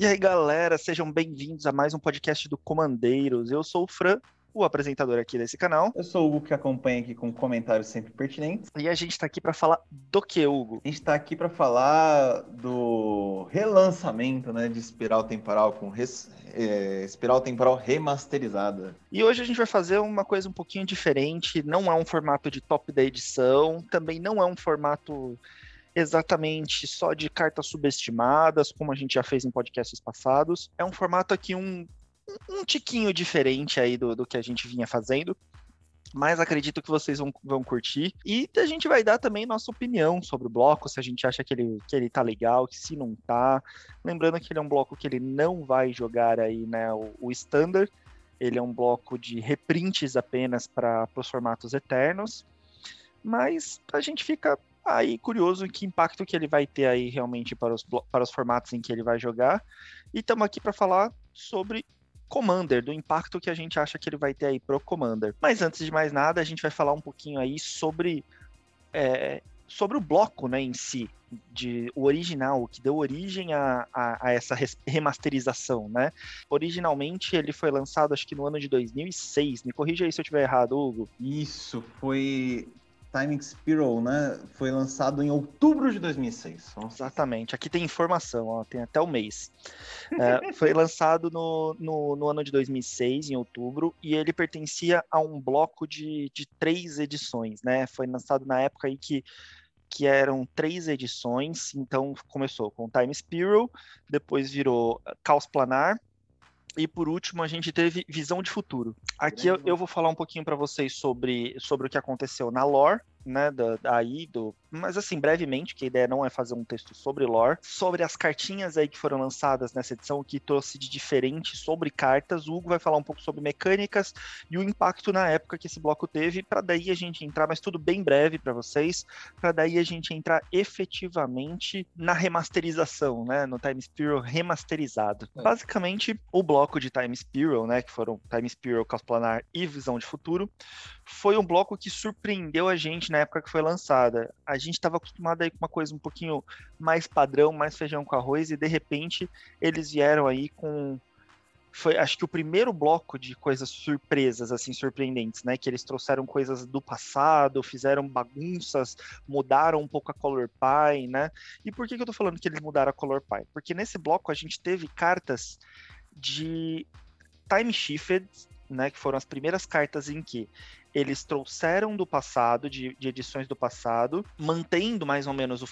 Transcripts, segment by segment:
E aí, galera, sejam bem-vindos a mais um podcast do Comandeiros. Eu sou o Fran, o apresentador aqui desse canal. Eu sou o Hugo, que acompanha aqui com comentários sempre pertinentes. E a gente está aqui para falar do que, Hugo? A gente está aqui para falar do relançamento né, de Espiral Temporal com res... é, Espiral Temporal remasterizada. E hoje a gente vai fazer uma coisa um pouquinho diferente. Não é um formato de top da edição, também não é um formato exatamente só de cartas subestimadas, como a gente já fez em podcasts passados. É um formato aqui um, um tiquinho diferente aí do, do que a gente vinha fazendo. Mas acredito que vocês vão, vão curtir. E a gente vai dar também nossa opinião sobre o bloco, se a gente acha que ele, que ele tá legal, que se não tá. Lembrando que ele é um bloco que ele não vai jogar aí, né, o, o Standard. Ele é um bloco de reprints apenas para os formatos eternos. Mas a gente fica aí curioso que impacto que ele vai ter aí realmente para os, para os formatos em que ele vai jogar. E estamos aqui para falar sobre Commander, do impacto que a gente acha que ele vai ter aí pro Commander. Mas antes de mais nada, a gente vai falar um pouquinho aí sobre, é, sobre o bloco né, em si, de, o original, o que deu origem a, a, a, essa remasterização, né? Originalmente ele foi lançado acho que no ano de 2006, me corrija aí se eu estiver errado, Hugo. Isso, foi Time Spiral, né? Foi lançado em outubro de 2006. Nossa. Exatamente. Aqui tem informação, ó, tem até o mês. É, foi lançado no, no, no, ano de 2006, em outubro, e ele pertencia a um bloco de, de três edições, né? Foi lançado na época aí que que eram três edições, então começou com Time Spiral, depois virou Caos Planar, e por último, a gente teve Visão de Futuro. Aqui eu, eu vou falar um pouquinho para vocês sobre, sobre o que aconteceu na lore, né, da, daí, do, mas assim, brevemente, que a ideia não é fazer um texto sobre lore, sobre as cartinhas aí que foram lançadas nessa edição, o que trouxe de diferente sobre cartas, o Hugo vai falar um pouco sobre mecânicas e o impacto na época que esse bloco teve, para daí a gente entrar, mas tudo bem breve para vocês, para daí a gente entrar efetivamente na remasterização, né, no Time Spiral remasterizado. É. Basicamente, o bloco de Time Spiral, né, que foram Time Spiral, Caos Planar e Visão de Futuro, foi um bloco que surpreendeu a gente na época que foi lançada. A gente estava acostumado aí com uma coisa um pouquinho mais padrão, mais feijão com arroz, e de repente eles vieram aí com. Foi, acho que o primeiro bloco de coisas surpresas, assim, surpreendentes, né? Que eles trouxeram coisas do passado, fizeram bagunças, mudaram um pouco a Color Pie, né? E por que, que eu tô falando que eles mudaram a Color Pie? Porque nesse bloco a gente teve cartas de Time Shifted, né? Que foram as primeiras cartas em que eles trouxeram do passado, de, de edições do passado, mantendo mais ou menos o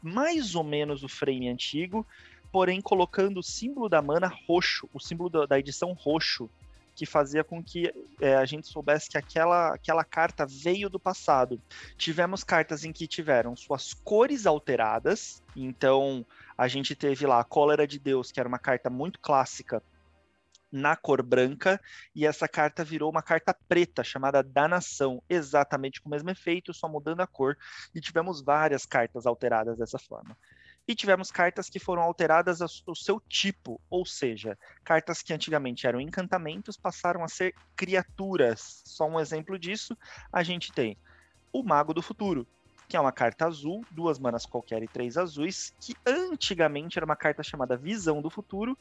mais ou menos o frame antigo, porém colocando o símbolo da mana roxo, o símbolo da, da edição roxo, que fazia com que é, a gente soubesse que aquela, aquela carta veio do passado. Tivemos cartas em que tiveram suas cores alteradas, então a gente teve lá a Cólera de Deus, que era uma carta muito clássica na cor branca, e essa carta virou uma carta preta, chamada Danação, exatamente com o mesmo efeito, só mudando a cor, e tivemos várias cartas alteradas dessa forma. E tivemos cartas que foram alteradas o seu tipo, ou seja, cartas que antigamente eram encantamentos passaram a ser criaturas. Só um exemplo disso, a gente tem o Mago do Futuro, que é uma carta azul, duas manas qualquer e três azuis, que antigamente era uma carta chamada Visão do Futuro,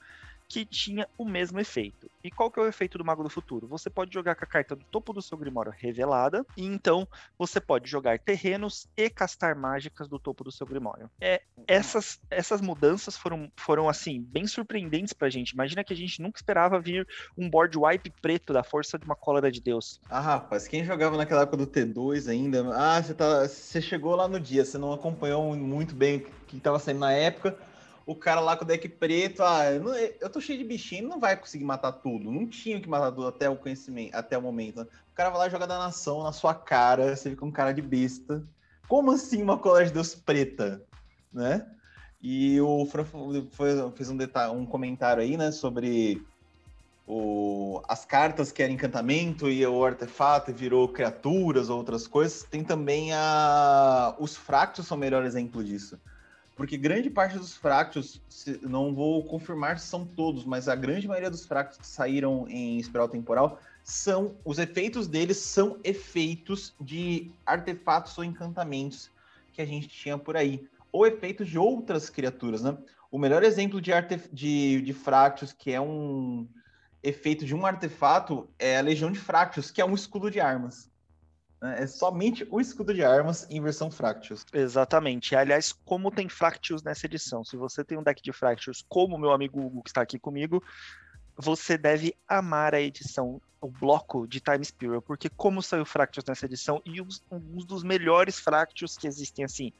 que tinha o mesmo efeito. E qual que é o efeito do Mago do Futuro? Você pode jogar com a carta do topo do seu Grimório revelada, e então você pode jogar terrenos e castar mágicas do topo do seu Grimório. É, essas, essas mudanças foram, foram, assim, bem surpreendentes pra gente. Imagina que a gente nunca esperava vir um board wipe preto da força de uma cólera de Deus. Ah, rapaz, quem jogava naquela época do T2 ainda, ah, você, tá, você chegou lá no dia, você não acompanhou muito bem o que estava saindo na época, o cara lá com o deck preto, ah, eu tô cheio de bichinho, não vai conseguir matar tudo. Não tinha que matar tudo até o conhecimento, até o momento. O cara vai lá jogar da nação na sua cara, você fica um cara de besta. Como assim uma colégio de Deus preta, né? E o Fran fez um, detalhe, um comentário aí, né, sobre o, as cartas que eram encantamento e o artefato virou criaturas ou outras coisas. Tem também a, os fractos são o melhor exemplo disso porque grande parte dos fractos, não vou confirmar se são todos, mas a grande maioria dos fractos que saíram em espiral temporal são os efeitos deles são efeitos de artefatos ou encantamentos que a gente tinha por aí. ou efeitos de outras criaturas, né? O melhor exemplo de, arte... de, de Fractus, que é um efeito de um artefato, é a Legião de Fractus, que é um escudo de armas. Né? É somente o escudo de armas em versão Fractus. Exatamente. Aliás, como tem Fractus nessa edição? Se você tem um deck de Fractus, como o meu amigo Hugo que está aqui comigo, você deve amar a edição, o bloco de Time Spiral, porque como saiu Fractus nessa edição, e um, um dos melhores Fractus que existem, assim,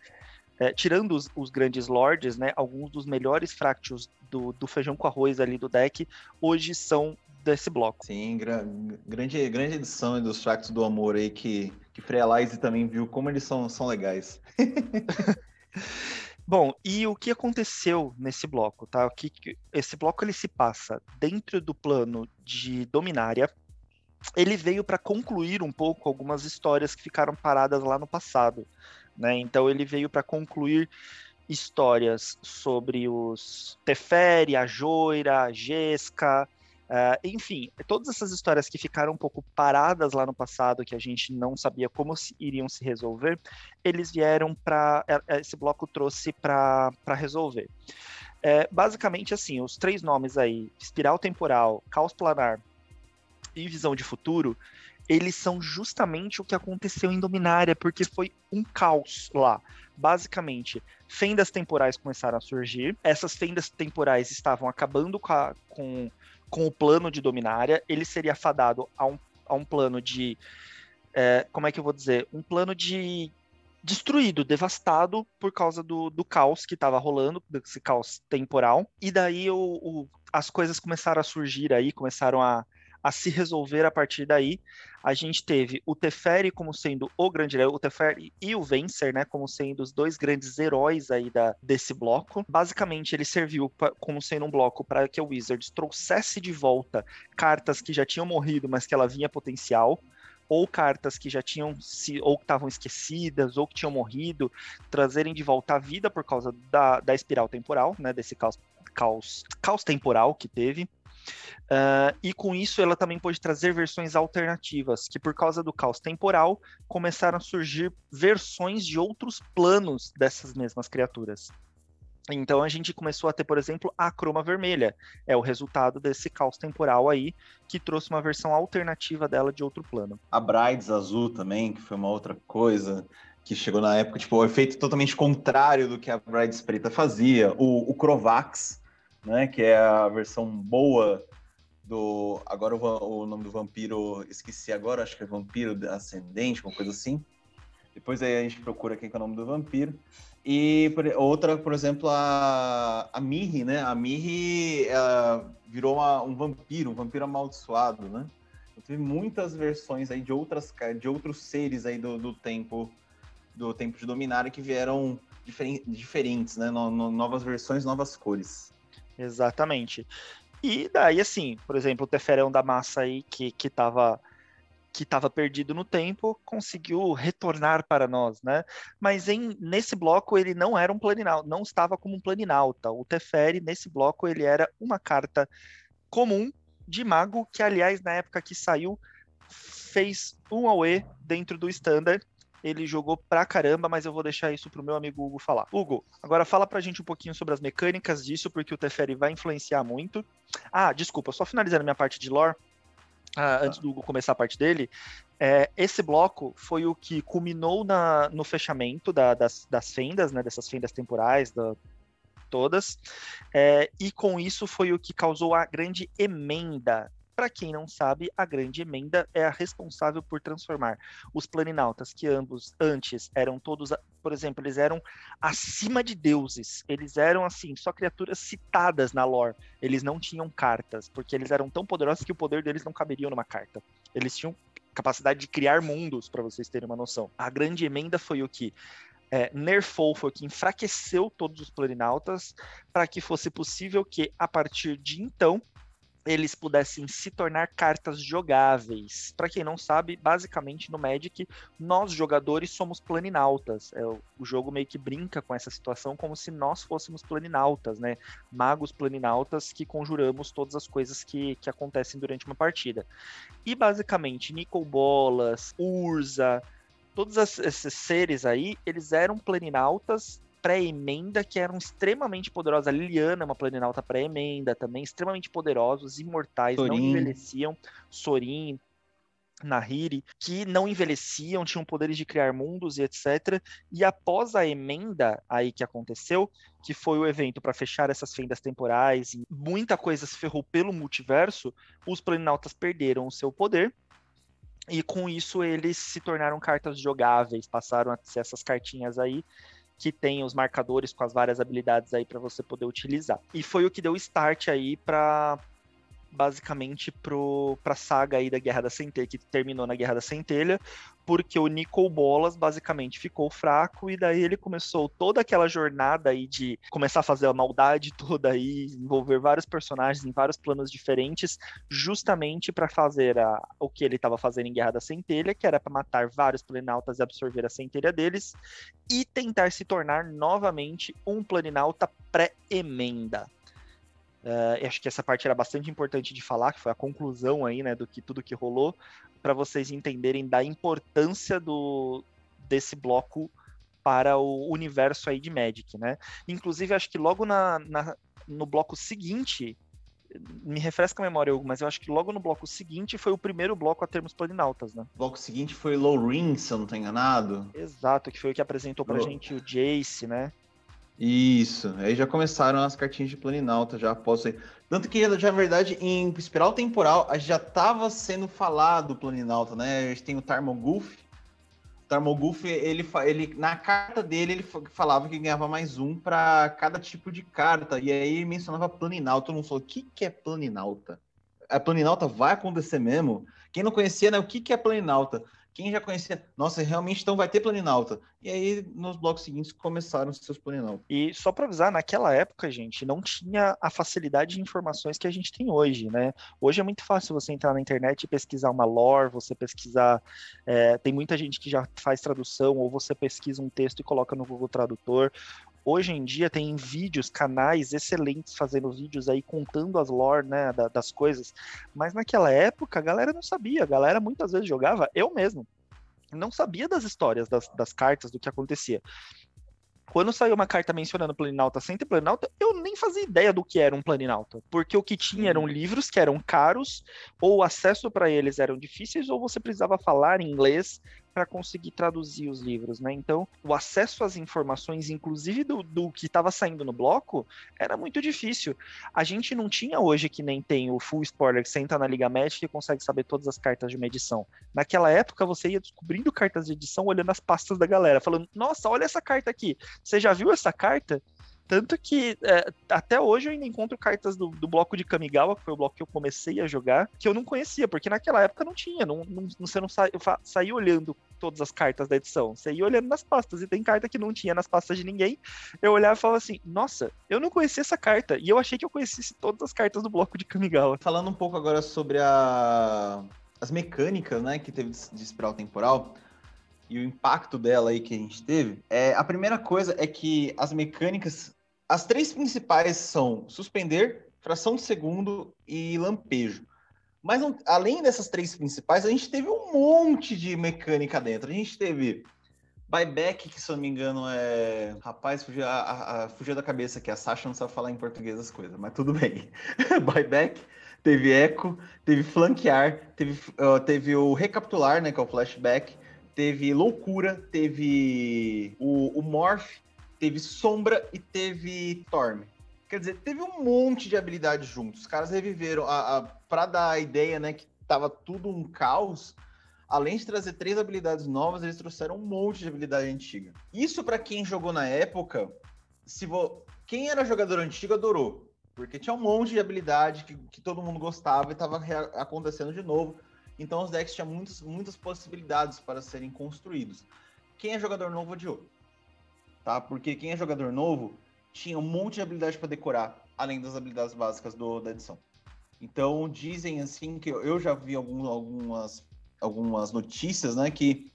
é, tirando os, os, grandes lords, né, alguns dos melhores Fractus do, do, feijão com arroz ali do deck, hoje são desse bloco. Sim, gra grande, grande edição dos Fractus do Amor aí, que, que Freelize também viu como eles são, são legais. Bom, e o que aconteceu nesse bloco, tá? O que, esse bloco ele se passa dentro do plano de Dominária. Ele veio para concluir um pouco algumas histórias que ficaram paradas lá no passado, né? Então ele veio para concluir histórias sobre os Teferi, a Joira, a Jesca, Uh, enfim, todas essas histórias que ficaram um pouco paradas lá no passado, que a gente não sabia como se, iriam se resolver, eles vieram para. É, é, esse bloco trouxe para resolver. É, basicamente, assim, os três nomes aí, Espiral Temporal, Caos Planar e Visão de Futuro, eles são justamente o que aconteceu em Dominária, porque foi um caos lá. Basicamente, fendas temporais começaram a surgir, essas fendas temporais estavam acabando com, a, com com o plano de Dominária, ele seria fadado a um, a um plano de. É, como é que eu vou dizer? Um plano de destruído, devastado por causa do, do caos que estava rolando, desse caos temporal. E daí o, o, as coisas começaram a surgir aí, começaram a, a se resolver a partir daí. A gente teve o Teferi como sendo o grande o Teferi e o Vencer, né, como sendo os dois grandes heróis aí da, desse bloco. Basicamente, ele serviu pra, como sendo um bloco para que o Wizards trouxesse de volta cartas que já tinham morrido, mas que ela vinha potencial ou cartas que já tinham se ou estavam esquecidas ou que tinham morrido, trazerem de volta a vida por causa da, da espiral temporal, né, desse caos, caos, caos temporal que teve. Uh, e com isso ela também pode trazer versões alternativas, que por causa do caos temporal começaram a surgir versões de outros planos dessas mesmas criaturas. Então a gente começou a ter, por exemplo, a croma vermelha. É o resultado desse caos temporal aí, que trouxe uma versão alternativa dela de outro plano. A Brides azul também, que foi uma outra coisa que chegou na época, tipo, o efeito totalmente contrário do que a Brides preta fazia. O, o Crovax, né? Que é a versão boa do. Agora o, o nome do vampiro, esqueci agora, acho que é Vampiro Ascendente, uma coisa assim. Depois aí a gente procura quem é o nome do vampiro. E outra, por exemplo, a, a Mirri, né? A Mirri virou uma, um vampiro, um vampiro amaldiçoado, né? Eu tive muitas versões aí de outras de outros seres aí do, do tempo do tempo de Dominária que vieram diferen, diferentes, né? No, no, novas versões, novas cores. Exatamente. E daí, assim, por exemplo, o Teferão da Massa aí, que, que que estava perdido no tempo, conseguiu retornar para nós, né? Mas em, nesse bloco ele não era um planinalta, não estava como um planinalta. O Teferi, nesse bloco, ele era uma carta comum de mago, que aliás, na época que saiu, fez um AOE dentro do standard, ele jogou pra caramba, mas eu vou deixar isso pro meu amigo Hugo falar. Hugo, agora fala pra gente um pouquinho sobre as mecânicas disso, porque o Teferi vai influenciar muito. Ah, desculpa, só finalizando minha parte de lore, ah, antes do Hugo começar a parte dele, é, esse bloco foi o que culminou na, no fechamento da, das, das fendas, né, dessas fendas temporais, da, todas, é, e com isso foi o que causou a grande emenda para quem não sabe, a Grande Emenda é a responsável por transformar os planinautas, que ambos antes eram todos, por exemplo, eles eram acima de deuses. Eles eram assim, só criaturas citadas na lore. Eles não tinham cartas, porque eles eram tão poderosos que o poder deles não caberia numa carta. Eles tinham capacidade de criar mundos, para vocês terem uma noção. A Grande Emenda foi o que é, nerfou, foi o que enfraqueceu todos os planinautas para que fosse possível que, a partir de então, eles pudessem se tornar cartas jogáveis. Para quem não sabe, basicamente no Magic, nós jogadores somos planinautas. É, o jogo meio que brinca com essa situação como se nós fôssemos planinautas, né? Magos planinautas que conjuramos todas as coisas que, que acontecem durante uma partida. E basicamente, Nicol Bolas, Urza, todos esses seres aí, eles eram planinautas pré-emenda que eram extremamente poderosos. A Liliana é uma planinauta pré-emenda também, extremamente poderosos, imortais, Sorin. não envelheciam. Sorin, Nahiri, que não envelheciam, tinham poderes de criar mundos e etc. E após a emenda aí que aconteceu, que foi o evento para fechar essas fendas temporais e muita coisa se ferrou pelo multiverso, os planinautas perderam o seu poder. E com isso eles se tornaram cartas jogáveis, passaram a ser essas cartinhas aí que tem os marcadores com as várias habilidades aí para você poder utilizar. E foi o que deu start aí para basicamente pro, pra saga aí da Guerra da Centelha, que terminou na Guerra da Centelha, porque o Nicol Bolas basicamente ficou fraco e daí ele começou toda aquela jornada aí de começar a fazer a maldade toda aí, envolver vários personagens em vários planos diferentes, justamente para fazer a, o que ele estava fazendo em Guerra da Centelha, que era para matar vários planinautas e absorver a centelha deles e tentar se tornar novamente um planinauta pré-emenda. Uh, acho que essa parte era bastante importante de falar, que foi a conclusão aí, né, do que tudo que rolou, para vocês entenderem da importância do desse bloco para o universo aí de Magic, né? Inclusive, acho que logo na, na no bloco seguinte, me refresca a memória, Hugo, mas eu acho que logo no bloco seguinte foi o primeiro bloco a termos planinautas, né? O bloco seguinte foi Low Ring, se eu não estou enganado. Exato, que foi o que apresentou pra Low. gente o Jace, né? Isso, aí já começaram as cartinhas de Planinauta já após aí. Tanto que, já, na verdade, em Espiral Temporal, já estava sendo falado o Planinauta, né? A gente tem o Tarmogoth. O Tarmogoth, ele, ele, na carta dele, ele falava que ganhava mais um para cada tipo de carta. E aí mencionava Planinauta. Todo mundo falou, o que, que é Planinauta? A Planinauta vai acontecer mesmo? Quem não conhecia, né? O que, que é Planinauta? Quem já conhecia, nossa, realmente então vai ter planinauta. E aí, nos blocos seguintes, começaram os seus planinautas. E só para avisar, naquela época, gente, não tinha a facilidade de informações que a gente tem hoje, né? Hoje é muito fácil você entrar na internet e pesquisar uma lore, você pesquisar. É, tem muita gente que já faz tradução, ou você pesquisa um texto e coloca no Google Tradutor. Hoje em dia tem vídeos, canais excelentes fazendo vídeos aí contando as lore, né, da, das coisas. Mas naquela época a galera não sabia, a galera muitas vezes jogava, eu mesmo, não sabia das histórias das, das cartas, do que acontecia. Quando saiu uma carta mencionando Planinauta sem ter Planinauta, eu nem fazia ideia do que era um Planinauta. Porque o que tinha eram livros que eram caros, ou o acesso para eles eram difíceis, ou você precisava falar inglês para conseguir traduzir os livros, né? Então, o acesso às informações, inclusive do, do que estava saindo no bloco, era muito difícil. A gente não tinha hoje que nem tem o full spoiler que você entra na Liga Magic e consegue saber todas as cartas de uma edição. Naquela época, você ia descobrindo cartas de edição olhando as pastas da galera, falando: Nossa, olha essa carta aqui. Você já viu essa carta? Tanto que é, até hoje eu ainda encontro cartas do, do, bloco de Kamigawa, que foi o bloco que eu comecei a jogar, que eu não conhecia, porque naquela época não tinha. Não, não, você não sa, saía olhando todas as cartas da edição. Você ia olhando nas pastas, e tem carta que não tinha nas pastas de ninguém. Eu olhava e falava assim: Nossa, eu não conhecia essa carta. E eu achei que eu conhecesse todas as cartas do bloco de Kamigawa. Falando um pouco agora sobre a... as mecânicas, né, que teve de espiral temporal e o impacto dela aí que a gente teve, é, a primeira coisa é que as mecânicas as três principais são suspender, fração de segundo e lampejo. Mas além dessas três principais, a gente teve um monte de mecânica dentro. A gente teve buyback, que se eu não me engano é. Rapaz, fugiu, a, a, fugiu da cabeça aqui. A Sasha não sabe falar em português as coisas, mas tudo bem. buyback, teve eco, teve flanquear, teve, uh, teve o recapitular, né, que é o flashback, teve loucura, teve o, o morph, teve Sombra e teve Storm. Quer dizer, teve um monte de habilidades juntos. Os caras reviveram. A, a, pra dar a ideia, né, que tava tudo um caos, além de trazer três habilidades novas, eles trouxeram um monte de habilidade antiga. Isso para quem jogou na época, se vo... quem era jogador antigo adorou. Porque tinha um monte de habilidade que, que todo mundo gostava e estava acontecendo de novo. Então os decks tinham muitos, muitas possibilidades para serem construídos. Quem é jogador novo odiou tá? Porque quem é jogador novo tinha um monte de habilidade para decorar, além das habilidades básicas do, da edição. Então dizem assim que eu já vi algum, algumas, algumas notícias, né, que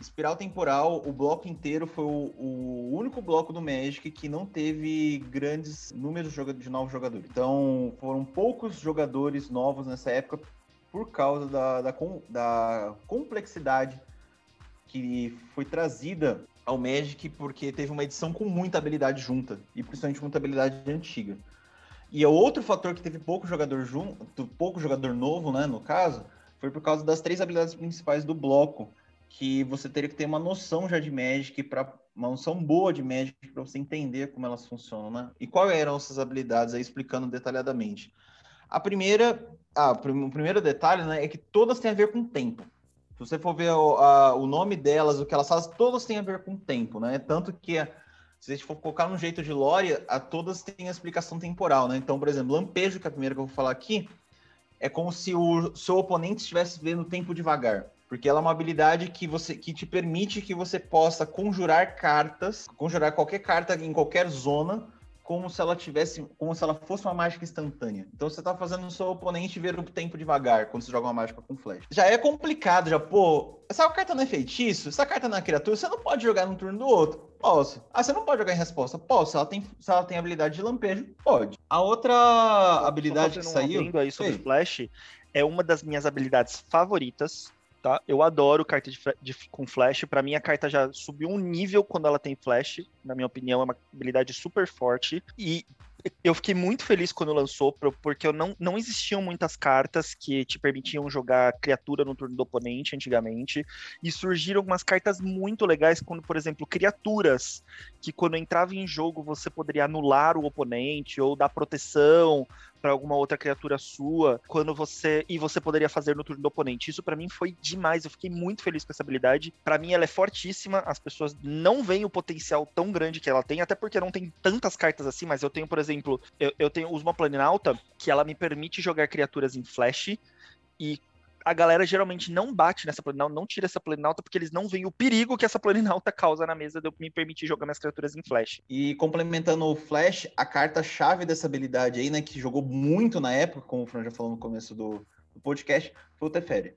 Espiral Temporal, o bloco inteiro foi o, o, único bloco do Magic que não teve grandes números de novos jogadores. Então foram poucos jogadores novos nessa época por causa da, da, da complexidade que foi trazida ao Magic porque teve uma edição com muita habilidade junta, e principalmente muita habilidade antiga. E o outro fator que teve pouco jogador junto, pouco jogador novo, né, no caso, foi por causa das três habilidades principais do bloco, que você teria que ter uma noção já de Magic para uma noção boa de Magic para você entender como elas funcionam, né? E quais eram essas habilidades aí explicando detalhadamente. A primeira, ah, o primeiro detalhe, né, é que todas têm a ver com tempo. Se você for ver o, a, o nome delas, o que elas fazem, todas têm a ver com tempo, né? Tanto que se a gente for colocar no jeito de lore, a todas têm a explicação temporal, né? Então, por exemplo, lampejo, que é a primeira que eu vou falar aqui, é como se o seu oponente estivesse vendo tempo devagar. Porque ela é uma habilidade que você que te permite que você possa conjurar cartas, conjurar qualquer carta em qualquer zona, como se ela tivesse, como se ela fosse uma mágica instantânea. Então você tá fazendo o seu oponente ver o tempo devagar quando você joga uma mágica com flash. Já é complicado, já, pô, essa carta não é feitiço, essa carta não é criatura, você não pode jogar no turno do outro. Posso. Ah, você não pode jogar em resposta? Posso. Se ela tem, se ela tem habilidade de lampejo, pode. A outra habilidade que saiu. Um aí sobre Ei. Flash, é uma das minhas habilidades favoritas tá? Eu adoro carta de, de com flash. Para mim, a carta já subiu um nível quando ela tem flash. Na minha opinião, é uma habilidade super forte. E eu fiquei muito feliz quando lançou, porque não, não existiam muitas cartas que te permitiam jogar criatura no turno do oponente antigamente. E surgiram algumas cartas muito legais, como, por exemplo, criaturas, que quando entrava em jogo você poderia anular o oponente ou dar proteção para alguma outra criatura sua, quando você e você poderia fazer no turno do oponente. Isso para mim foi demais. Eu fiquei muito feliz com essa habilidade. Para mim ela é fortíssima. As pessoas não veem o potencial tão grande que ela tem, até porque não tem tantas cartas assim, mas eu tenho, por exemplo, eu, eu tenho uso uma Planinauta que ela me permite jogar criaturas em flash e a galera geralmente não bate nessa planinauta, não tira essa planinauta, porque eles não veem o perigo que essa planinauta causa na mesa de eu me permitir jogar minhas criaturas em flash. E complementando o flash, a carta-chave dessa habilidade aí, né, que jogou muito na época, como o Fran já falou no começo do, do podcast, foi o Teferi.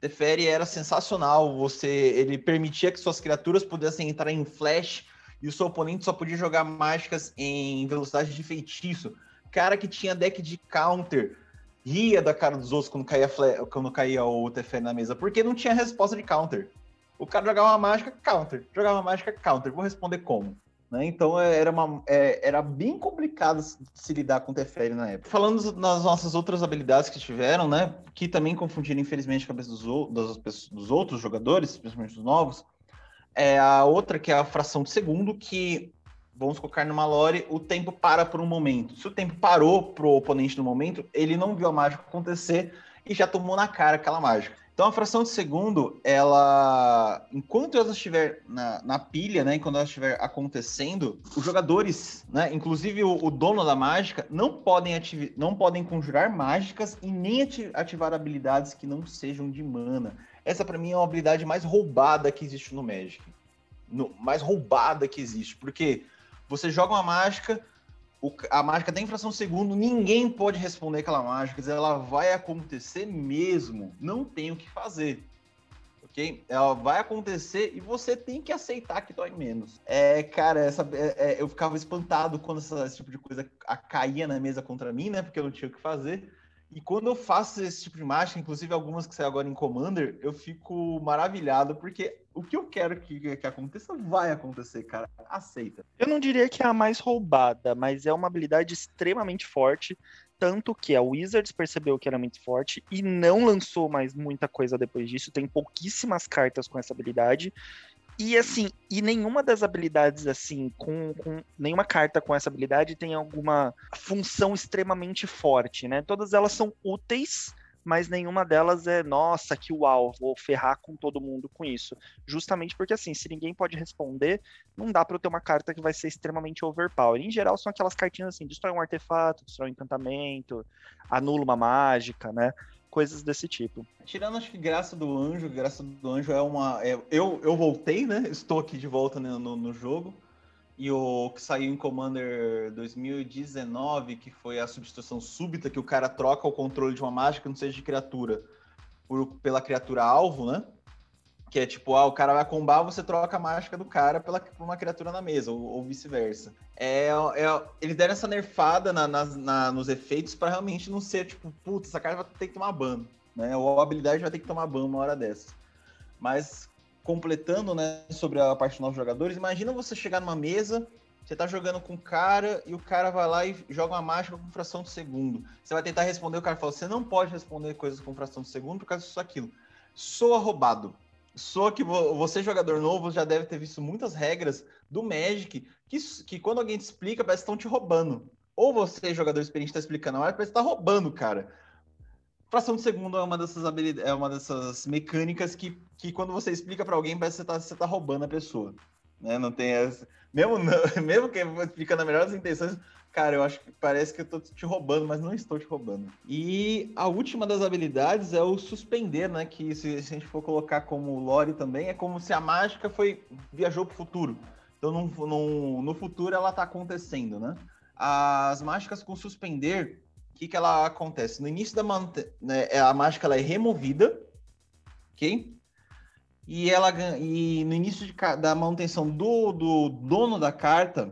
Teferi era sensacional, você, ele permitia que suas criaturas pudessem entrar em flash e o seu oponente só podia jogar mágicas em velocidade de feitiço. Cara que tinha deck de counter, ria da cara dos outros quando caía, quando caía o Tefé na mesa, porque não tinha resposta de counter. O cara jogava uma mágica, counter. Jogava uma mágica, counter. Vou responder como? Né? Então é, era, uma, é, era bem complicado se lidar com o Teferi na época. Falando nas nossas outras habilidades que tiveram, né? Que também confundiram, infelizmente, a cabeça dos, dos, dos outros jogadores, principalmente dos novos. É a outra, que é a fração de segundo, que vamos colocar numa lore, o tempo para por um momento. Se o tempo parou pro oponente no momento, ele não viu a mágica acontecer e já tomou na cara aquela mágica. Então a fração de segundo, ela, enquanto ela estiver na, na pilha, né, enquanto ela estiver acontecendo, os jogadores, né, inclusive o, o dono da mágica, não podem, ativ não podem conjurar mágicas e nem ativar habilidades que não sejam de mana. Essa para mim é uma habilidade mais roubada que existe no Magic. No, mais roubada que existe, porque você joga uma mágica, o, a mágica tem fração segundo, ninguém pode responder aquela mágica, ela vai acontecer mesmo, não tem o que fazer. Ok? Ela vai acontecer e você tem que aceitar que dói menos. É, cara, essa, é, é, eu ficava espantado quando essa, esse tipo de coisa caía na mesa contra mim, né? Porque eu não tinha o que fazer. E quando eu faço esse tipo de mágica, inclusive algumas que saem agora em Commander, eu fico maravilhado, porque o que eu quero que, que aconteça vai acontecer, cara. Aceita. Eu não diria que é a mais roubada, mas é uma habilidade extremamente forte. Tanto que a Wizards percebeu que era muito forte e não lançou mais muita coisa depois disso. Tem pouquíssimas cartas com essa habilidade. E assim, e nenhuma das habilidades, assim, com, com, nenhuma carta com essa habilidade tem alguma função extremamente forte, né? Todas elas são úteis, mas nenhuma delas é, nossa, que uau, vou ferrar com todo mundo com isso. Justamente porque, assim, se ninguém pode responder, não dá para eu ter uma carta que vai ser extremamente overpower. Em geral, são aquelas cartinhas assim: destrói um artefato, destrói um encantamento, anula uma mágica, né? coisas desse tipo. Tirando, acho que Graça do Anjo, Graça do Anjo é uma. É, eu, eu voltei, né? Estou aqui de volta né, no, no jogo. E o que saiu em Commander 2019, que foi a substituição súbita, que o cara troca o controle de uma mágica, não seja de criatura, por, pela criatura alvo, né? Que é tipo, ah, o cara vai combar, você troca a mágica do cara pela, por uma criatura na mesa, ou, ou vice-versa. É, é, eles deram essa nerfada na, na, na nos efeitos para realmente não ser tipo, putz, essa carta vai ter que tomar ban, né? Ou a habilidade vai ter que tomar ban uma hora dessa. Mas completando, né, sobre a parte de novos jogadores, imagina você chegar numa mesa, você tá jogando com um cara e o cara vai lá e joga uma mágica com fração de segundo. Você vai tentar responder, o cara fala, você não pode responder coisas com fração de segundo por causa disso aquilo. Soa roubado. Soa que você, jogador novo, já deve ter visto muitas regras do Magic que, que quando alguém te explica, parece que estão te roubando. Ou você, jogador experiente, está explicando, mas parece que tá roubando, cara. Fração de segundo é uma dessas habilidades, é uma dessas mecânicas que, que quando você explica para alguém, parece que você tá, você tá roubando a pessoa. Né? Não tem essa... mesmo, mesmo que fica na melhor das intenções, cara, eu acho que parece que eu tô te roubando, mas não estou te roubando. E a última das habilidades é o suspender, né? Que se, se a gente for colocar como lore também, é como se a mágica foi viajou para o futuro. Então, no, no, no futuro ela tá acontecendo, né? As mágicas com suspender que, que ela acontece? No início da né, é, a mágica ela é removida, ok? E, ela, e no início de, da manutenção do, do dono da carta,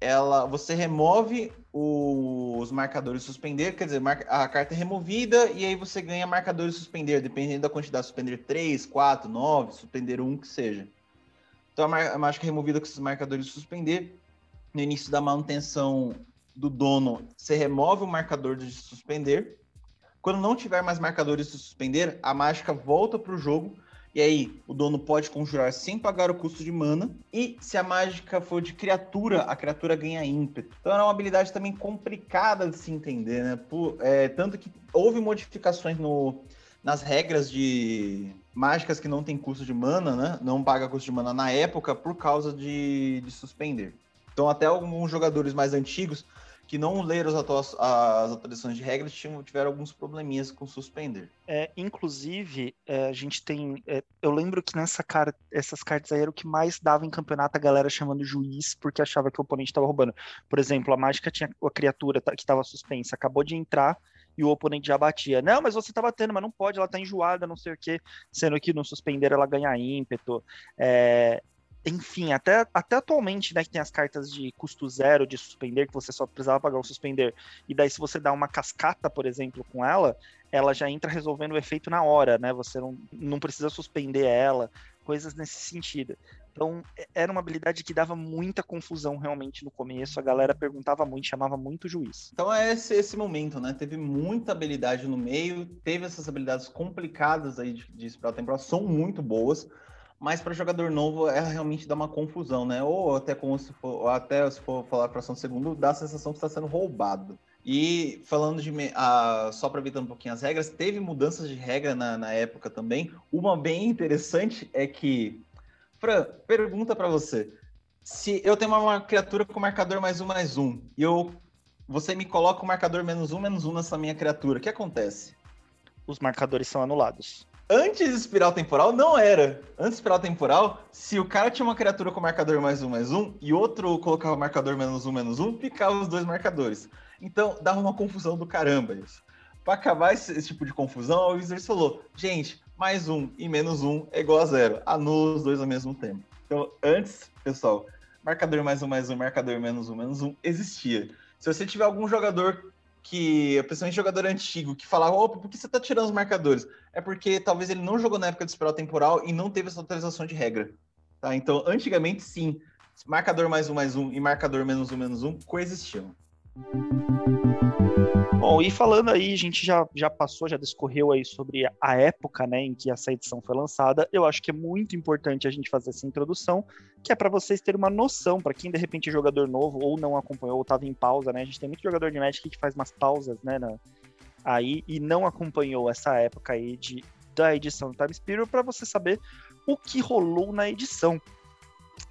ela, você remove os marcadores suspender, quer dizer, a carta é removida e aí você ganha marcadores suspender, dependendo da quantidade, suspender 3, 4, 9, suspender 1, que seja. Então a, mágica é removida com esses marcadores suspender. No início da manutenção do dono, você remove o marcador de suspender. Quando não tiver mais marcadores de suspender, a mágica volta para o jogo. E aí, o dono pode conjurar sem pagar o custo de mana. E se a mágica for de criatura, a criatura ganha ímpeto. Então é uma habilidade também complicada de se entender, né? Por, é, tanto que houve modificações no, nas regras de mágicas que não tem custo de mana, né? Não paga custo de mana na época por causa de, de suspender. Então, até alguns jogadores mais antigos que não leram as, atualizações de regras tiveram alguns probleminhas com suspender. É, inclusive, é, a gente tem. É, eu lembro que nessa cara, essas cartas aí era o que mais dava em campeonato a galera chamando juiz porque achava que o oponente estava roubando. Por exemplo, a mágica tinha a criatura que estava suspensa, acabou de entrar e o oponente já batia. Não, mas você tá batendo, mas não pode, ela tá enjoada, não sei o quê. Sendo que no suspender ela ganha ímpeto. É, enfim, até, até atualmente, né, que tem as cartas de custo zero de suspender, que você só precisava pagar o suspender, e daí se você dá uma cascata, por exemplo, com ela, ela já entra resolvendo o efeito na hora, né, você não, não precisa suspender ela, coisas nesse sentido. Então, era uma habilidade que dava muita confusão realmente no começo, a galera perguntava muito, chamava muito juiz. Então é esse, esse momento, né, teve muita habilidade no meio, teve essas habilidades complicadas aí de, de Temporal, são muito boas, mas para jogador novo é realmente dá uma confusão, né? Ou até como se for, até se for falar fração de segundo, dá a sensação que está sendo roubado. E falando de uh, só aproveitando um pouquinho as regras, teve mudanças de regra na, na época também. Uma bem interessante é que, Fran, pergunta para você: se eu tenho uma, uma, criatura com marcador mais um mais um e eu você me coloca o marcador menos um menos um nessa minha criatura, o que acontece? Os marcadores são anulados. Antes de espiral temporal, não era. Antes de espiral temporal, se o cara tinha uma criatura com marcador mais um, mais um, e outro colocava marcador menos um, menos um, ficava os dois marcadores. Então, dava uma confusão do caramba isso. Para acabar esse, esse, tipo de confusão, o Wizards falou, gente, mais um e menos um é igual a zero. Anula os dois ao mesmo tempo. Então, antes, pessoal, marcador mais um, mais um, marcador menos um, menos um, existia. Se você tiver algum jogador que, principalmente jogador antigo, que falava, opa, por que você tá tirando os marcadores? É porque talvez ele não jogou na época de espiral temporal e não teve essa atualização de regra. Tá? Então, antigamente, sim, marcador mais um mais um e marcador menos um menos um coexistiam. Bom, e falando aí, a gente já, já passou, já discorreu aí sobre a época né, em que essa edição foi lançada. Eu acho que é muito importante a gente fazer essa introdução, que é para vocês terem uma noção, para quem de repente é jogador novo ou não acompanhou ou estava em pausa, né? A gente tem muito jogador de Magic que faz umas pausas, né, na, aí e não acompanhou essa época aí de, da edição do Time Spirit para você saber o que rolou na edição.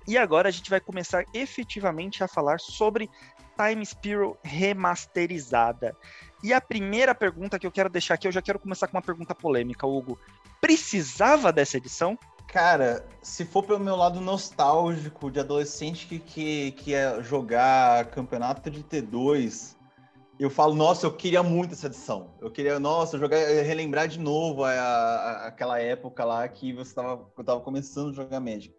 E agora a gente vai começar efetivamente a falar sobre Time Spiral remasterizada. E a primeira pergunta que eu quero deixar aqui, eu já quero começar com uma pergunta polêmica, Hugo. Precisava dessa edição? Cara, se for pelo meu lado nostálgico de adolescente que, que, que ia jogar campeonato de T2, eu falo, nossa, eu queria muito essa edição. Eu queria, nossa, jogar, relembrar de novo a, a, aquela época lá que você tava, eu tava começando a jogar Magic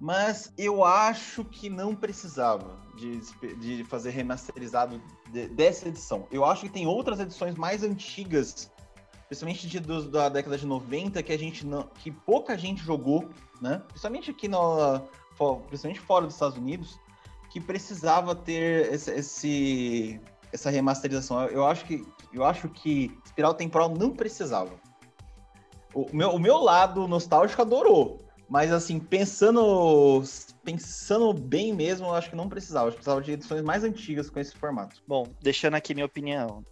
mas eu acho que não precisava de, de fazer remasterizado de, dessa edição. Eu acho que tem outras edições mais antigas, principalmente de, do, da década de 90, que a gente não, que pouca gente jogou né? Principalmente aqui no, principalmente fora dos Estados Unidos, que precisava ter esse, esse essa remasterização. Eu acho que eu acho que Espiral Temporal não precisava. O meu, o meu lado nostálgico adorou, mas assim, pensando pensando bem mesmo, eu acho que não precisava. Acho que precisava de edições mais antigas com esse formato. Bom, deixando aqui minha opinião.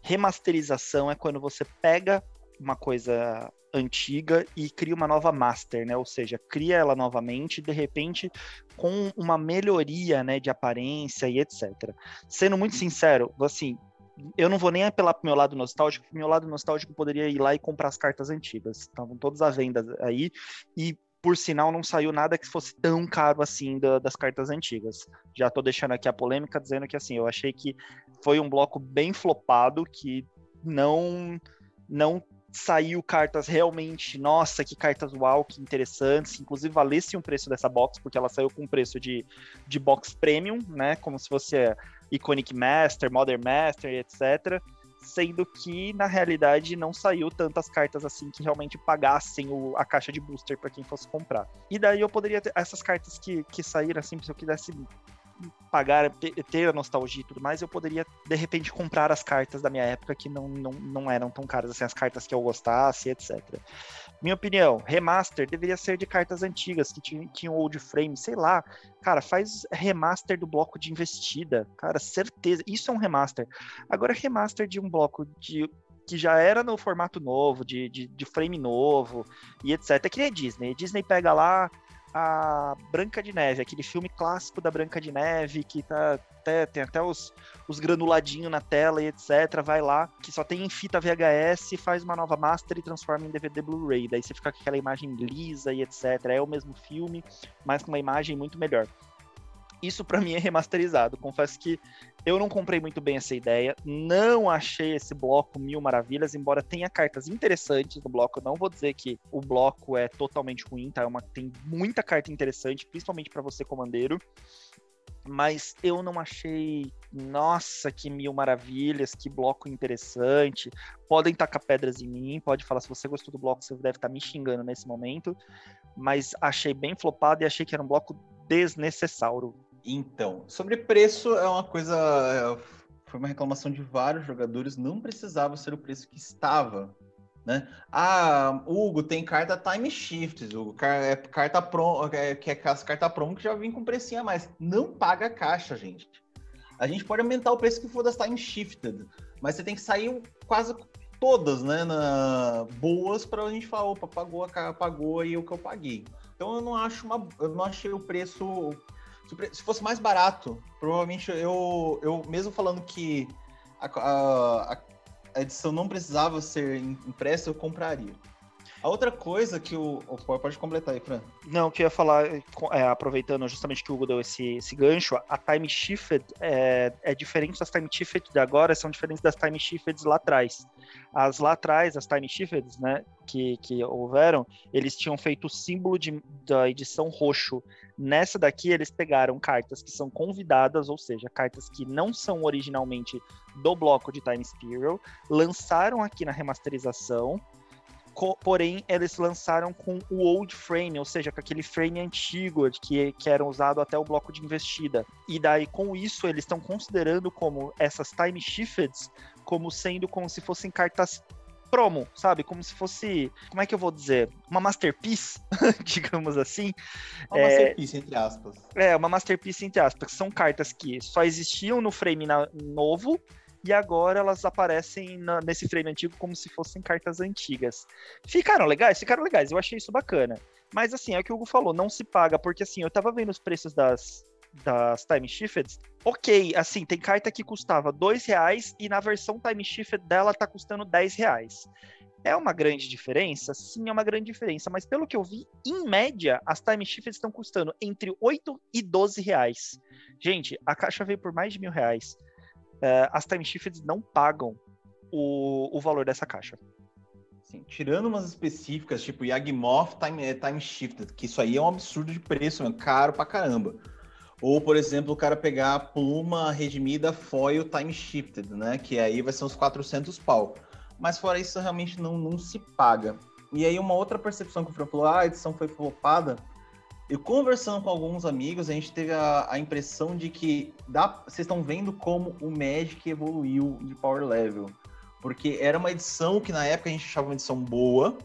Remasterização é quando você pega uma coisa antiga e cria uma nova master, né? Ou seja, cria ela novamente, de repente, com uma melhoria, né, de aparência e etc. Sendo muito sincero, assim, eu não vou nem apelar pro meu lado nostálgico, porque meu lado nostálgico poderia ir lá e comprar as cartas antigas. Estavam todas à venda aí. E, por sinal, não saiu nada que fosse tão caro assim da, das cartas antigas. Já tô deixando aqui a polêmica dizendo que, assim, eu achei que foi um bloco bem flopado, que não não saiu cartas realmente, nossa, que cartas uau, que interessantes, inclusive valesse um preço dessa box, porque ela saiu com um preço de, de box premium, né, como se fosse Iconic Master, Modern Master, etc., sendo que na realidade não saiu tantas cartas assim que realmente pagassem o, a caixa de booster para quem fosse comprar. E daí eu poderia ter essas cartas que, que saíram assim, se eu quisesse pagar, ter a nostalgia e tudo mais, eu poderia, de repente, comprar as cartas da minha época que não, não, não eram tão caras, assim, as cartas que eu gostasse, etc. Minha opinião, remaster deveria ser de cartas antigas, que tinham, old frame, sei lá. Cara, faz remaster do bloco de investida. Cara, certeza. Isso é um remaster. Agora, remaster de um bloco de que já era no formato novo, de, de, de frame novo e etc. É que nem a Disney. A Disney pega lá, a Branca de Neve, aquele filme clássico da Branca de Neve, que tá até, tem até os, os granuladinhos na tela e etc. Vai lá, que só tem em fita VHS, faz uma nova master e transforma em DVD Blu-ray. Daí você fica com aquela imagem lisa e etc. É o mesmo filme, mas com uma imagem muito melhor. Isso para mim é remasterizado. Confesso que eu não comprei muito bem essa ideia, não achei esse bloco mil maravilhas, embora tenha cartas interessantes no bloco. Não vou dizer que o bloco é totalmente ruim, tá? É uma, tem muita carta interessante, principalmente para você, comandeiro. Mas eu não achei, nossa, que mil maravilhas, que bloco interessante. Podem tacar pedras em mim, pode falar se você gostou do bloco, você deve estar tá me xingando nesse momento. Mas achei bem flopado e achei que era um bloco desnecessário. Então, sobre preço é uma coisa. É, foi uma reclamação de vários jogadores, não precisava ser o preço que estava. Né? Ah, Hugo, tem carta time shifts, Hugo, é carta prom, é, que é as carta promo que já vem com precinho a mais. Não paga caixa, gente. A gente pode aumentar o preço que for das time shifted, mas você tem que sair quase todas, né, na, boas para a gente falar, opa, pagou, pagou aí o que eu paguei. Então eu não acho uma, eu não achei o preço se fosse mais barato, provavelmente eu, eu mesmo falando que a, a, a edição não precisava ser impressa, eu compraria. A outra coisa que o. Pode completar aí, Fran. Não, que eu ia falar, é, aproveitando justamente que o Hugo deu esse, esse gancho, a Time Shifted é, é diferente das Time Shifted de agora, são diferentes das Time Shifted lá atrás. As lá atrás, as Time Shifted, né, que, que houveram, eles tinham feito o símbolo de, da edição roxo. Nessa daqui, eles pegaram cartas que são convidadas, ou seja, cartas que não são originalmente do bloco de Time Spiral, lançaram aqui na remasterização porém eles lançaram com o old frame, ou seja, com aquele frame antigo que, que era usado até o bloco de investida. E daí com isso eles estão considerando como essas time shifts como sendo como se fossem cartas promo, sabe? Como se fosse, como é que eu vou dizer? Uma masterpiece, digamos assim. Uma é, masterpiece, entre aspas. É, uma masterpiece, entre aspas. São cartas que só existiam no frame na, novo e agora elas aparecem na, nesse frame antigo como se fossem cartas antigas. Ficaram legais? Ficaram legais, eu achei isso bacana. Mas assim, é o que o Hugo falou, não se paga, porque assim, eu tava vendo os preços das, das Time Shifted, ok, assim, tem carta que custava dois reais e na versão Time Shifted dela tá custando 10 reais. É uma grande diferença? Sim, é uma grande diferença, mas pelo que eu vi, em média, as Time Shifted estão custando entre 8 e 12 reais. Gente, a caixa veio por mais de mil reais uh, as time shifts não pagam o, o valor dessa caixa. Sim, tirando umas específicas, tipo Yagmoth Time, eh, time Shifted, que isso aí é um absurdo de preço, é caro pra caramba. Ou, por exemplo, o cara pegar a pluma redimida foil time shifted, né? Que aí vai ser uns 400 pau. Mas fora isso, realmente não, não se paga. E aí uma outra percepção que o Fran falou, ah, a edição foi flopada. Eu conversando com alguns amigos, a gente teve a, a impressão de que dá, vocês estão vendo como o Magic evoluiu de power level. Porque era uma edição que na época a gente achava uma edição boa,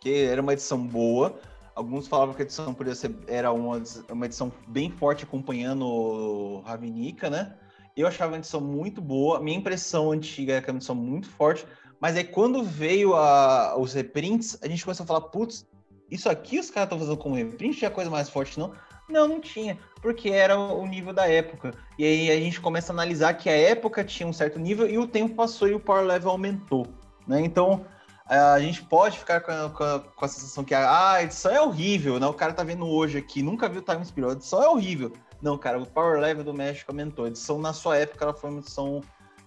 que era uma edição boa. Alguns falavam que a edição podia ser era uma, uma edição bem forte acompanhando Ravnica, né? Eu achava a edição muito boa. Minha impressão antiga é que era uma edição muito forte. Mas aí quando veio a, os reprints, a gente começou a falar, putz, isso aqui os caras estão fazendo como reprint, tinha coisa mais forte, não? Não, não tinha, porque era o nível da época. E aí a gente começa a analisar que a época tinha um certo nível e o tempo passou e o power level aumentou, né? Então a gente pode ficar com a, com a, com a sensação que ah, a edição é horrível, né? O cara tá vendo hoje aqui, nunca viu Time Spiral, a edição é horrível. Não, cara, o power level do México aumentou. A edição na sua época ela foi uma edição